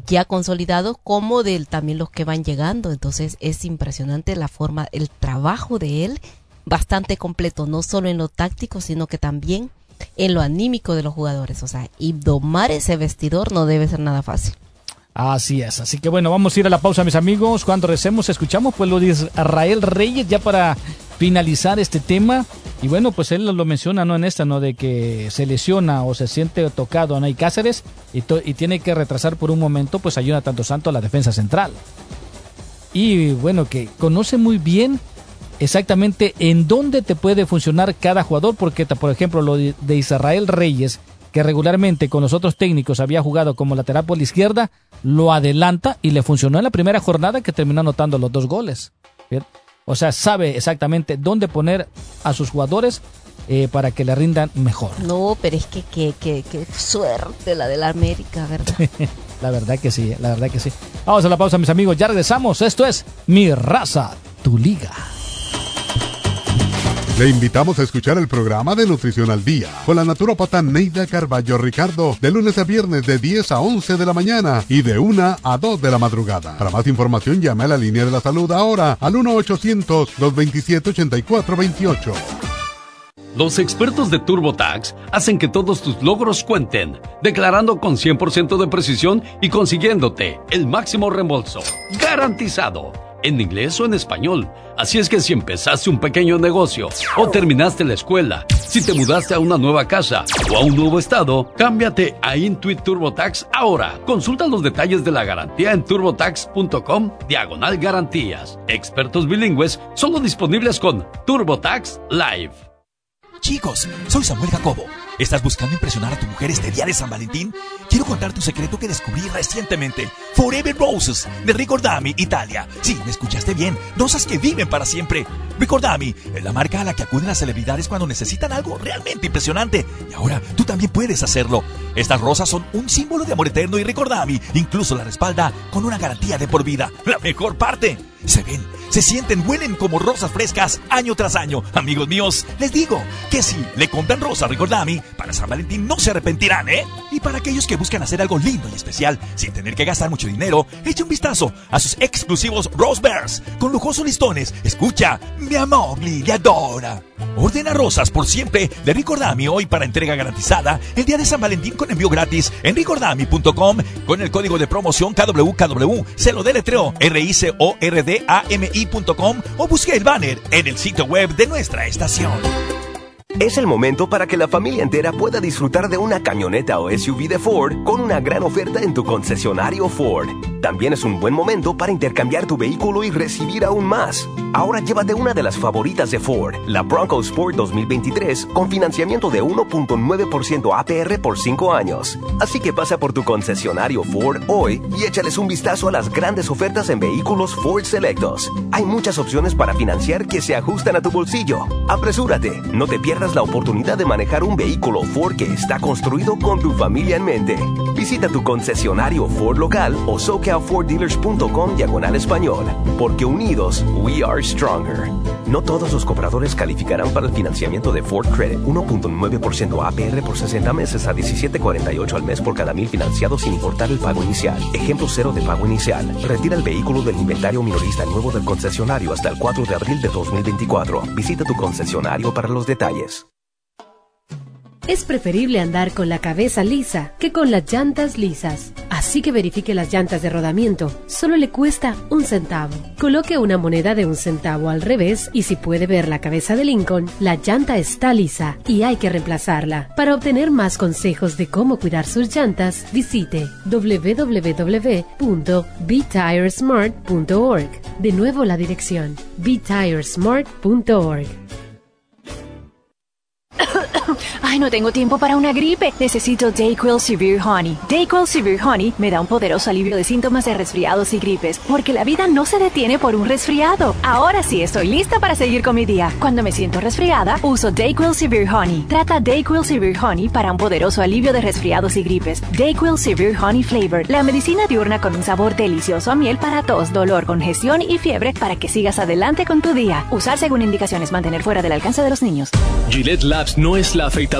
ya consolidados como de también los que van llegando. Entonces es impresionante la forma el trabajo de él bastante completo no solo en lo táctico sino que también en lo anímico de los jugadores. O sea, y ese vestidor no debe ser nada fácil. Así es, así que bueno, vamos a ir a la pausa, mis amigos. Cuando recemos, escuchamos pues lo de Israel Reyes ya para finalizar este tema. Y bueno, pues él lo menciona, ¿no? En esta, ¿no? De que se lesiona o se siente tocado, ¿no? hay Cáceres y, y tiene que retrasar por un momento, pues ayuda tanto Santo a la defensa central. Y bueno, que conoce muy bien exactamente en dónde te puede funcionar cada jugador, porque por ejemplo lo de Israel Reyes que regularmente con los otros técnicos había jugado como lateral por la izquierda, lo adelanta y le funcionó en la primera jornada que terminó anotando los dos goles. O sea, sabe exactamente dónde poner a sus jugadores eh, para que le rindan mejor. No, pero es que qué suerte la de la América, ¿verdad? la verdad que sí, la verdad que sí. Vamos a la pausa, mis amigos, ya regresamos. Esto es Mi Raza, tu Liga. Le invitamos a escuchar el programa de Nutrición al Día con la naturópata Neida Carballo Ricardo de lunes a viernes de 10 a 11 de la mañana y de 1 a 2 de la madrugada. Para más información llame a la línea de la salud ahora al 1-800-227-8428. Los expertos de TurboTax hacen que todos tus logros cuenten, declarando con 100% de precisión y consiguiéndote el máximo reembolso. Garantizado en inglés o en español. Así es que si empezaste un pequeño negocio o terminaste la escuela, si te mudaste a una nueva casa o a un nuevo estado, cámbiate a Intuit TurboTax ahora. Consulta los detalles de la garantía en turbotax.com diagonal garantías. Expertos bilingües solo disponibles con TurboTax Live. Chicos, soy Samuel Jacobo ¿Estás buscando impresionar a tu mujer este día de San Valentín? Quiero contar tu secreto que descubrí recientemente. Forever Roses de Ricordami, Italia. Sí, me escuchaste bien. Rosas que viven para siempre. Ricordami es la marca a la que acuden las celebridades cuando necesitan algo realmente impresionante. Y ahora tú también puedes hacerlo. Estas rosas son un símbolo de amor eterno y Ricordami incluso la respalda con una garantía de por vida. La mejor parte. Se ven, se sienten, huelen como rosas frescas año tras año. Amigos míos, les digo que si le compran rosas Ricordami, para San Valentín no se arrepentirán, ¿eh? Y para aquellos que buscan hacer algo lindo y especial sin tener que gastar mucho dinero, eche un vistazo a sus exclusivos Rose Bears con lujosos listones. Escucha, mi amor le adora. Ordena rosas por siempre de Ricordami hoy para entrega garantizada el día de San Valentín con envío gratis en ricordami.com con el código de promoción KWKW. Se lo deletreo r i c o r d a m i.com o busque el banner en el sitio web de nuestra estación. Es el momento para que la familia entera pueda disfrutar de una camioneta o SUV de Ford con una gran oferta en tu concesionario Ford. También es un buen momento para intercambiar tu vehículo y recibir aún más. Ahora llévate una de las favoritas de Ford, la Bronco Sport 2023, con financiamiento de 1.9% APR por 5 años. Así que pasa por tu concesionario Ford hoy y échales un vistazo a las grandes ofertas en vehículos Ford Selectos. Hay muchas opciones para financiar que se ajustan a tu bolsillo. Apresúrate, no te pierdas la oportunidad de manejar un vehículo Ford que está construido con tu familia en mente. Visita tu concesionario Ford local o SoCalFordDealers.com diagonal español, porque unidos, we are stronger. No todos los compradores calificarán para el financiamiento de Ford Credit 1.9% APR por 60 meses a 17.48 al mes por cada mil financiados sin importar el pago inicial. Ejemplo cero de pago inicial. Retira el vehículo del inventario minorista nuevo del concesionario hasta el 4 de abril de 2024. Visita tu concesionario para los detalles. Es preferible andar con la cabeza lisa que con las llantas lisas. Así que verifique las llantas de rodamiento. Solo le cuesta un centavo. Coloque una moneda de un centavo al revés y si puede ver la cabeza de Lincoln, la llanta está lisa y hay que reemplazarla. Para obtener más consejos de cómo cuidar sus llantas, visite www.betiresmart.org. De nuevo la dirección betiresmart.org. Ay, no tengo tiempo para una gripe. Necesito Dayquil Severe Honey. Dayquil Severe Honey me da un poderoso alivio de síntomas de resfriados y gripes, porque la vida no se detiene por un resfriado. Ahora sí estoy lista para seguir con mi día. Cuando me siento resfriada, uso Dayquil Severe Honey. Trata Dayquil Severe Honey para un poderoso alivio de resfriados y gripes. Dayquil Severe Honey Flavor, la medicina diurna con un sabor delicioso a miel para tos, dolor, congestión y fiebre para que sigas adelante con tu día. Usar según indicaciones, mantener fuera del alcance de los niños. Gillette Labs no es la afeitadora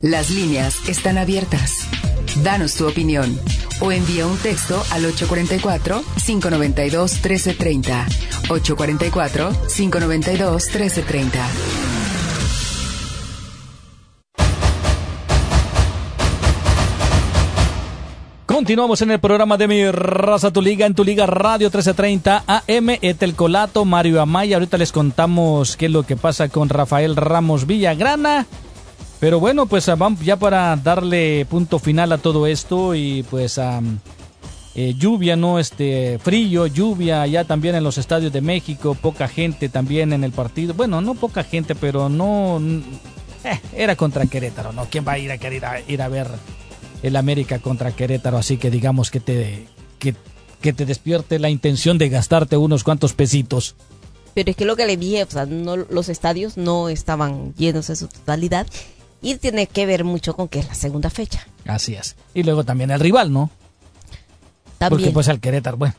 Las líneas están abiertas. Danos tu opinión o envía un texto al 844-592-1330. 844-592-1330. Continuamos en el programa de Mi Raza Tu Liga en Tu Liga Radio 1330 AM Etel Colato, Mario Amaya. Ahorita les contamos qué es lo que pasa con Rafael Ramos Villagrana. Pero bueno, pues vamos ya para darle punto final a todo esto y pues eh, lluvia, ¿no? Este frío, lluvia ya también en los estadios de México, poca gente también en el partido. Bueno, no poca gente, pero no eh, era contra Querétaro, ¿no? ¿Quién va a ir a querer ir a ver el América contra Querétaro? Así que digamos que te que, que te despierte la intención de gastarte unos cuantos pesitos. Pero es que lo que le dije, o sea, no, los estadios no estaban llenos en su totalidad y tiene que ver mucho con que es la segunda fecha. Así es. Y luego también el rival, ¿no? También. Porque pues el Querétaro, bueno.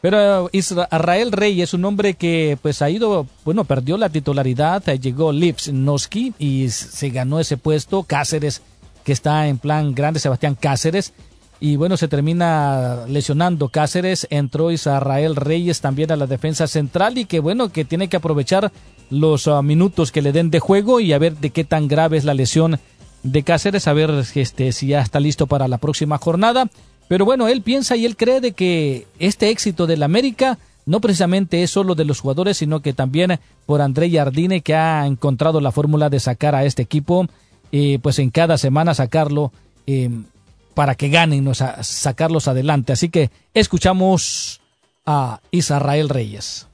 Pero Israel Rey es un hombre que pues ha ido, bueno, perdió la titularidad, llegó Lipsnowski y se ganó ese puesto, Cáceres, que está en plan grande, Sebastián Cáceres, y bueno, se termina lesionando Cáceres, entró Israel Reyes también a la defensa central y que bueno, que tiene que aprovechar los ah, minutos que le den de juego y a ver de qué tan grave es la lesión de Cáceres, a ver este, si ya está listo para la próxima jornada. Pero bueno, él piensa y él cree de que este éxito del América no precisamente es solo de los jugadores, sino que también por André Jardine, que ha encontrado la fórmula de sacar a este equipo, eh, pues en cada semana sacarlo eh, para que ganen, o sacarlos adelante. Así que escuchamos a Israel Reyes.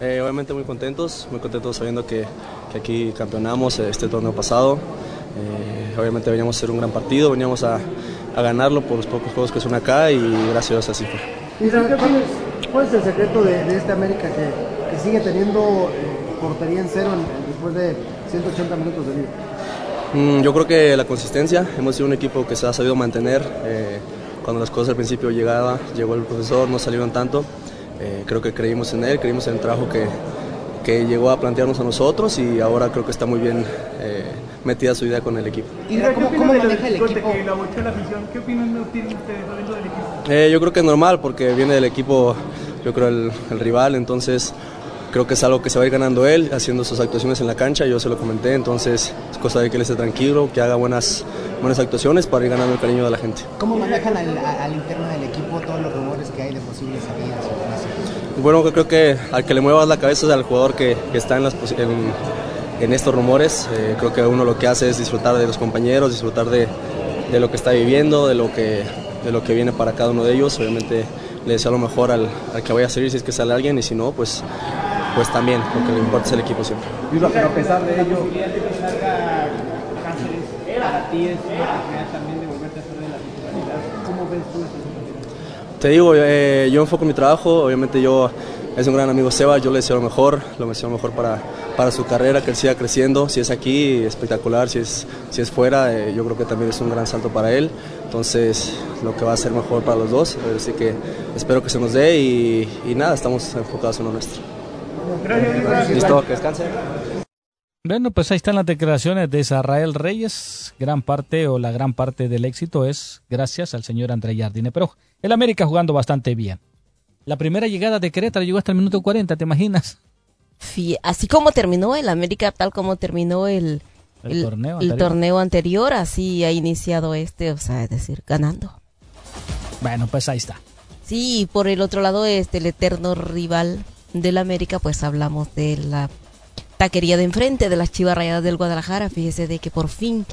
Eh, obviamente muy contentos, muy contentos sabiendo que, que aquí campeonamos este torneo pasado. Eh, obviamente veníamos a hacer un gran partido, veníamos a, a, ganarlo por los pocos juegos que son acá y gracias a Dios así fue. ¿Cuál es el secreto de, de este América que, que, sigue teniendo eh, portería en cero en, después de 180 minutos de liga? Mm, yo creo que la consistencia, hemos sido un equipo que se ha sabido mantener. Eh, cuando las cosas al principio llegaban, llegó el profesor, no salieron tanto. Eh, creo que creímos en él, creímos en el trabajo que, que, llegó a plantearnos a nosotros y ahora creo que está muy bien eh, metida su idea con el equipo. ¿Y cómo, cómo maneja el equipo? ¿Qué opinión tienen ustedes del equipo? Eh, yo creo que es normal porque viene del equipo, yo creo, el, el rival, entonces creo que es algo que se va a ir ganando él, haciendo sus actuaciones en la cancha, yo se lo comenté, entonces es cosa de que él esté tranquilo, que haga buenas, buenas actuaciones para ir ganando el cariño de la gente. ¿Cómo manejan al, al interno del equipo todos los rumores que hay de posibles salidas? Bueno, creo que al que le muevas la cabeza es al jugador que, que está en, las, en, en, estos rumores, eh, creo que uno lo que hace es disfrutar de los compañeros, disfrutar de, de lo que está viviendo, de lo que, de lo que viene para cada uno de ellos, obviamente le deseo lo mejor al, al que vaya a salir si es que sale alguien y si no, pues pues también, lo que le importa es el equipo siempre. Pero a pesar de ello, Te digo, eh, yo enfoco mi trabajo, obviamente yo es un gran amigo Seba, yo le deseo lo mejor, lo deseo lo mejor para, para su carrera, que él siga creciendo, si es aquí, espectacular, si es, si es fuera, eh, yo creo que también es un gran salto para él, entonces lo que va a ser mejor para los dos, así que espero que se nos dé y, y nada, estamos enfocados en lo nuestro. Gracias. Listo, que descanse. Bueno, pues ahí están las declaraciones de Israel Reyes. Gran parte o la gran parte del éxito es gracias al señor André Jardine. Pero el América jugando bastante bien. La primera llegada de Querétaro llegó hasta el minuto 40, ¿te imaginas? Así como terminó el América, tal como terminó el, el, el, torneo, el anterior. torneo anterior, así ha iniciado este, o sea, es decir, ganando. Bueno, pues ahí está. Sí, por el otro lado, este, el eterno rival del América, pues hablamos de la taquería de enfrente de las Chivas Rayadas del Guadalajara. Fíjese de que por fin,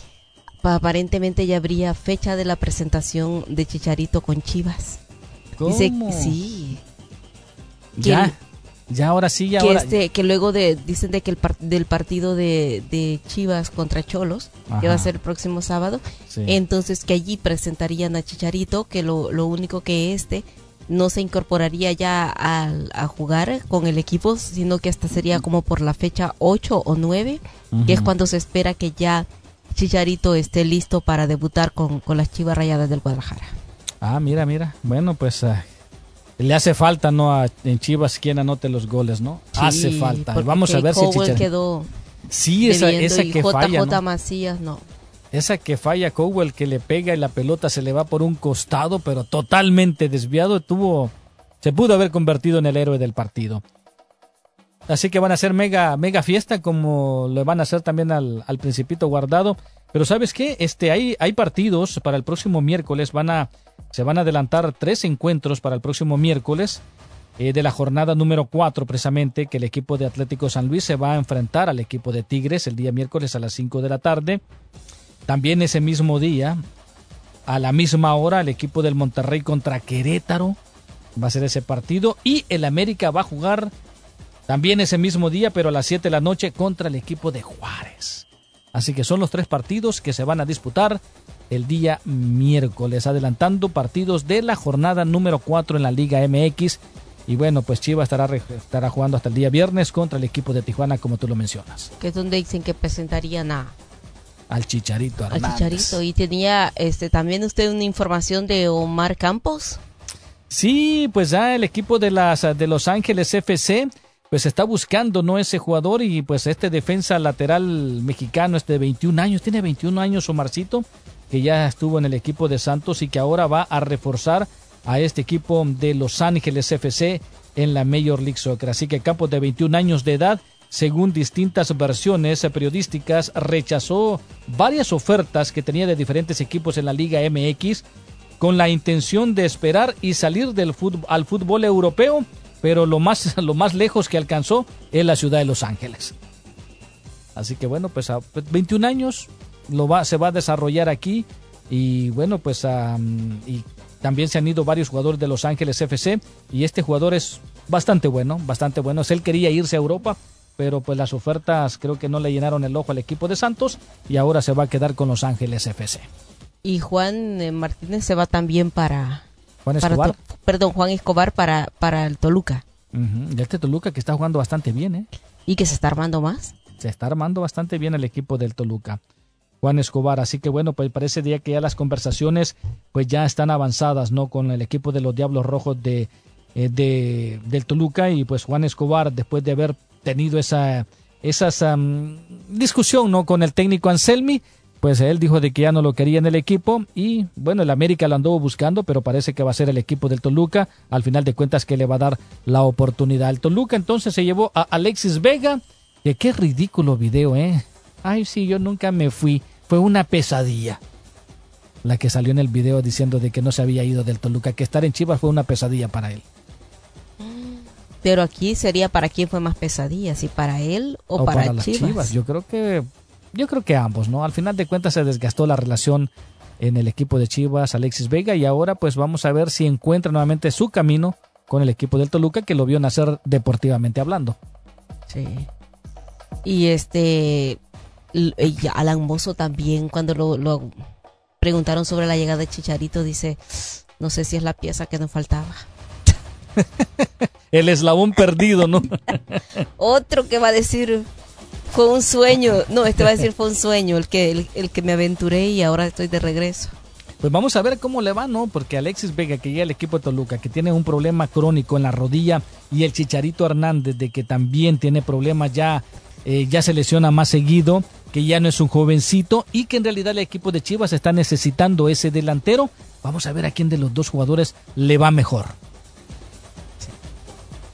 aparentemente ya habría fecha de la presentación de Chicharito con Chivas. ¿Cómo? Dice, sí. ¿Ya? Ya ahora sí, ya que ahora. este que luego de dicen de que el par- del partido de, de Chivas contra Cholos que va a ser el próximo sábado Sí. entonces que allí presentarían a Chicharito que lo, lo único que este no se incorporaría ya al- a, jugar con el equipo sino que hasta sería como por la fecha 8 o 9 que es cuando se espera que ya Chicharito esté listo para debutar con, con las Chivas Rayadas del Guadalajara Ah, mira, mira. Bueno, pues ah, le hace falta, ¿no? A, en Chivas quien anote los goles, ¿no? hace falta. Vamos a ver si Chicharito. quedó Sí, esa, esa y que JJ falla. ¿no? Macías no Esa que falla Cowell que le pega y la pelota se le va por un costado, pero totalmente desviado, tuvo se pudo haber convertido en el héroe del partido. Así que van a hacer mega mega fiesta como lo van a hacer también al, Principito Guardado. Pero ¿sabes qué? Este hay hay partidos para el próximo miércoles, van a se van a adelantar tres encuentros para el próximo miércoles. eh, de la jornada número 4 precisamente que el equipo de Atlético San Luis se va a enfrentar al equipo de Tigres el día miércoles a las 5 de la tarde. También ese mismo día, a la misma hora, el equipo del Monterrey contra Querétaro va a ser ese partido. Y el América va a jugar también ese mismo día, pero a las 7 de la noche, contra el equipo de Juárez. Así que son los tres partidos que se van a disputar el día miércoles, adelantando partidos de la jornada número 4 en la Liga MX. Y bueno, pues Chivas estará, estará jugando hasta el día viernes contra el equipo de Tijuana, como tú lo mencionas. que es donde dicen que presentarían a, Al Chicharito al Hernández. Chicharito y tenía este también usted una información de Omar Campos Sí, pues ya el equipo de las de Los Ángeles FC pues está buscando no ese jugador y pues este defensa lateral mexicano este de 21 años, tiene 21 años Omarcito, que ya estuvo en el equipo de Santos y que ahora va a reforzar a este equipo de Los Ángeles FC en la Major League Soccer. Así que Campos de 21 años de edad, según distintas versiones periodísticas, rechazó varias ofertas que tenía de diferentes equipos en la Liga MX con la intención de esperar y salir al fútbol europeo, pero lo más, lo más lejos que alcanzó es la ciudad de Los Ángeles. Así que bueno, pues a 21 años se va a desarrollar aquí y bueno, pues y también se han ido varios jugadores de Los Ángeles FC y este jugador es bastante bueno, bastante bueno. Él quería irse a Europa, pero pues las ofertas creo que no le llenaron el ojo al equipo de Santos y ahora se va a quedar con Los Ángeles FC. y Juan eh, Martínez se va también para, Juan para Escobar. To- perdón Juan Escobar para para el Toluca Ujú, Y este Toluca que está jugando bastante bien, ¿eh? y que se está armando más Se está armando bastante bien el equipo del Toluca. Juan Escobar, así que bueno, pues parece día que ya las conversaciones pues ya están avanzadas, ¿no? Con el equipo de los Diablos Rojos de, eh, de del Toluca y pues Juan Escobar después de haber tenido esa esas am, discusión, ¿no? Con el técnico Anselmi, pues él dijo de que ya no lo quería en el equipo y bueno, el América lo anduvo buscando, pero parece que va a ser el equipo del Toluca, al final de cuentas que le va a dar la oportunidad. El Toluca entonces se llevó a Alexis Vega, que qué ridículo video, ¿eh? Ay, sí, yo nunca me fui, fue una pesadilla. La que salió en el video diciendo de que no se había ido del Toluca, que estar en Chivas fue una pesadilla para él. Pero aquí sería para quién fue más pesadilla si para él o, para, las Chivas. Yo creo que yo creo que ambos, ¿no? Al final de cuentas se desgastó la relación en el equipo de Chivas, Alexis Vega, y ahora pues vamos a ver si encuentra nuevamente su camino con el equipo del Toluca que lo vio nacer deportivamente hablando. Sí. Y este l- y Alan Mozo también cuando lo, lo preguntaron sobre la llegada de Chicharito dice, no sé si es la pieza que nos faltaba. El eslabón perdido, ¿no? Otro que va a decir fue un sueño, no, este va a decir fue un sueño el que el, el que me aventuré y ahora estoy de regreso. Pues vamos a ver cómo le va, ¿no? Porque Alexis Vega, que llega al equipo de Toluca, que tiene un problema crónico en la rodilla, y el Chicharito Hernández, de que también tiene problemas ya, eh, ya se lesiona más seguido, que ya no es un jovencito, y que en realidad el equipo de Chivas está necesitando ese delantero. Vamos a ver a quién de los dos jugadores le va mejor.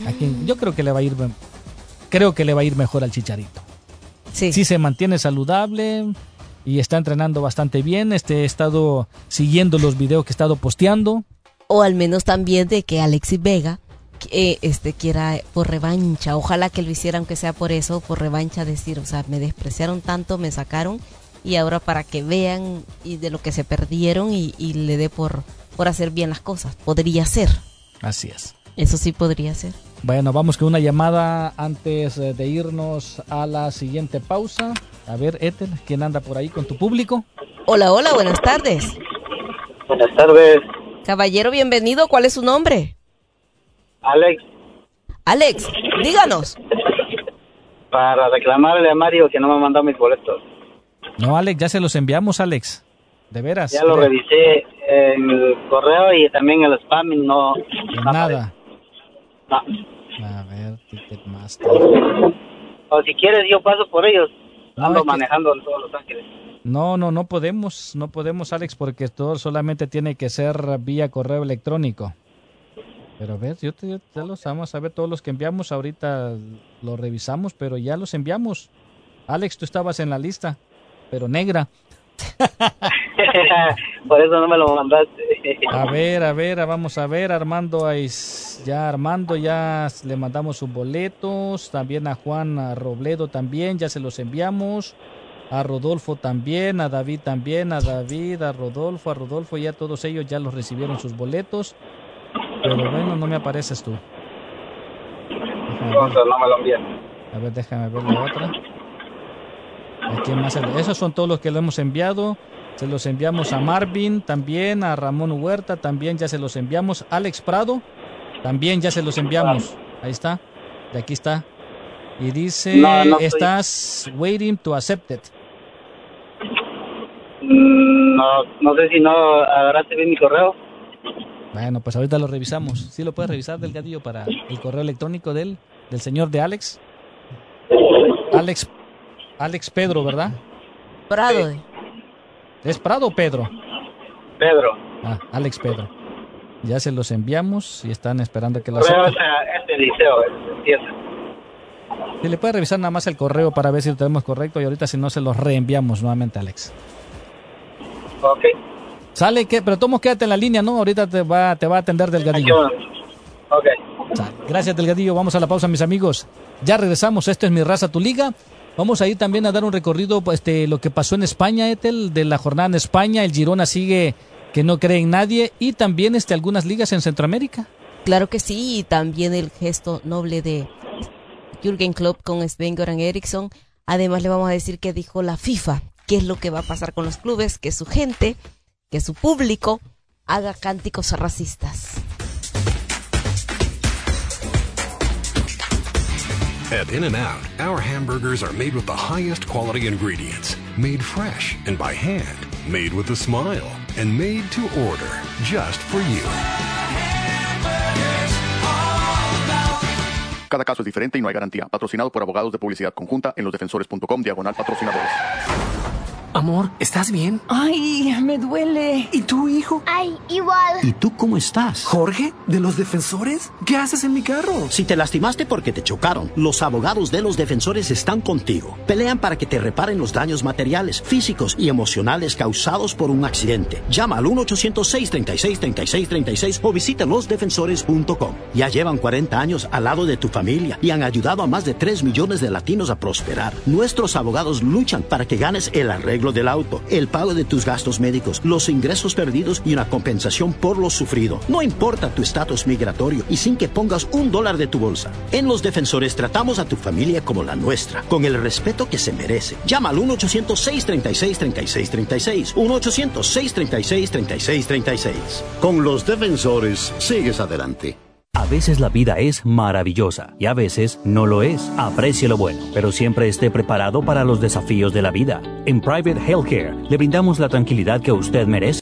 A quién- yo creo que le va a ir, creo que le va a ir mejor al Chicharito. Sí. Si se mantiene saludable y está entrenando bastante bien, este, he estado siguiendo los videos que he estado posteando. O al menos también de que Alexis Vega eh, este quiera por revancha, ojalá que lo hiciera aunque sea por eso, por revancha decir, o sea, me despreciaron tanto, me sacaron y ahora para que vean y de lo que se perdieron y, y le dé por por hacer bien las cosas, podría ser. Así es. Eso sí podría ser. Bueno, vamos con una llamada antes eh, de irnos a la siguiente pausa. A ver, Ethel, ¿quién anda por ahí con tu público? Hola, hola, buenas tardes. Buenas tardes, Caballero, bienvenido. ¿Cuál es su nombre? Alex, Alex, díganos. para reclamarle a Mario que no me ha mandado mis boletos. No, Alex, ya se los enviamos, Alex. De veras. Ya lo revisé en el correo y también en el spam y no... Nada. aparece. A ver, Ticketmaster. No. O si quieres yo paso por ellos. No, Ando que- manejando en todos Los Ángeles. No, no, no podemos, no podemos, Alex, porque todo solamente tiene que ser vía correo electrónico. Pero ves, yo te, ya los vamos a ver todos los que enviamos ahorita los revisamos, pero ya los enviamos. Alex, tú estabas en la lista, pero negra. por eso no me lo mandaste. A ver, a ver, vamos a ver, Armando, ahí s- ya Armando, ya le mandamos sus boletos, también a Juan a Robledo también, ya se los enviamos, a Rodolfo también, a David también, a David, a Rodolfo, a Rodolfo, ya todos ellos ya los recibieron sus boletos, pero bueno, no me apareces tú. Déjame ver. Entonces no me lo envían. A ver, déjame ver la otra. ¿A quién más? Esos son todos los que le hemos enviado. Se los enviamos a Marvin también, a Ramón Huerta también, ya se los enviamos. Alex Prado también ya se los enviamos. Ahí está. De aquí está. Y dice, No, no estoy- estás waiting to accept it. Mm, No, no sé si no agarraste bien mi correo. Bueno, pues ahorita lo revisamos. ¿Sí lo puedes revisar, Delgadillo, para el correo electrónico de él, del señor de Alex? Alex, Alex Pedro, ¿verdad? Prado. ¿Es Prado o Pedro? Pedro. Ah, Alex Pedro. Ya se los enviamos y están esperando que es a este liceo, empieza. Si le puede revisar nada más el correo para ver si lo tenemos correcto y ahorita si no se los reenviamos nuevamente, Alex. Ok. Sale que, pero tomo quédate en la línea, ¿no? Ahorita te va, te va a atender Delgadillo. Ok. Sale. Gracias, Delgadillo. Vamos a la pausa, mis amigos. Ya regresamos. Esto es Mi Raza, Tu Liga. Vamos a ir también a dar un recorrido, pues, este, lo que pasó en España, Etel, de la jornada en España. El Girona sigue que no cree en nadie y también este, algunas ligas en Centroamérica. Claro que sí, y también el gesto noble de Jürgen Klopp con Sven Goran Eriksson. Además le vamos a decir que dijo la FIFA, qué es lo que va a pasar con los clubes, que su gente, que su público haga cánticos racistas. At In N Out, our hamburgers are made with the highest quality ingredients, made fresh and by hand, made with a smile, and made to order just for you. Cada caso es diferente y no hay garantía. Patrocinado por abogados de publicidad conjunta en losdefensores.com diagonal patrocinadores. Amor, ¿estás bien? Ay, me duele. ¿Y tu hijo? Ay, igual. ¿Y tú cómo estás? Jorge, ¿de los defensores? ¿Qué haces en mi carro? Si te lastimaste porque te chocaron, los abogados de los defensores están contigo. Pelean para que te reparen los daños materiales, físicos y emocionales causados por un accidente. Llama al 1-800-636-3636 o visita losdefensores.com. Ya llevan 40 años al lado de tu familia y han ayudado a más de 3 millones de latinos a prosperar. Nuestros abogados luchan para que ganes el del auto, el pago de tus gastos médicos, los ingresos perdidos y una compensación por lo sufrido. No importa tu estatus migratorio y sin que pongas un dólar de tu bolsa. En Los Defensores tratamos a tu familia como la nuestra, con el respeto que se merece. Llama al 1-800-636-3636. 1-800-636-3636. Con los defensores, sigues adelante. A veces la vida es maravillosa y a veces no lo es. Aprecie lo bueno, pero siempre esté preparado para los desafíos de la vida. En Private Healthcare le brindamos la tranquilidad que usted merece.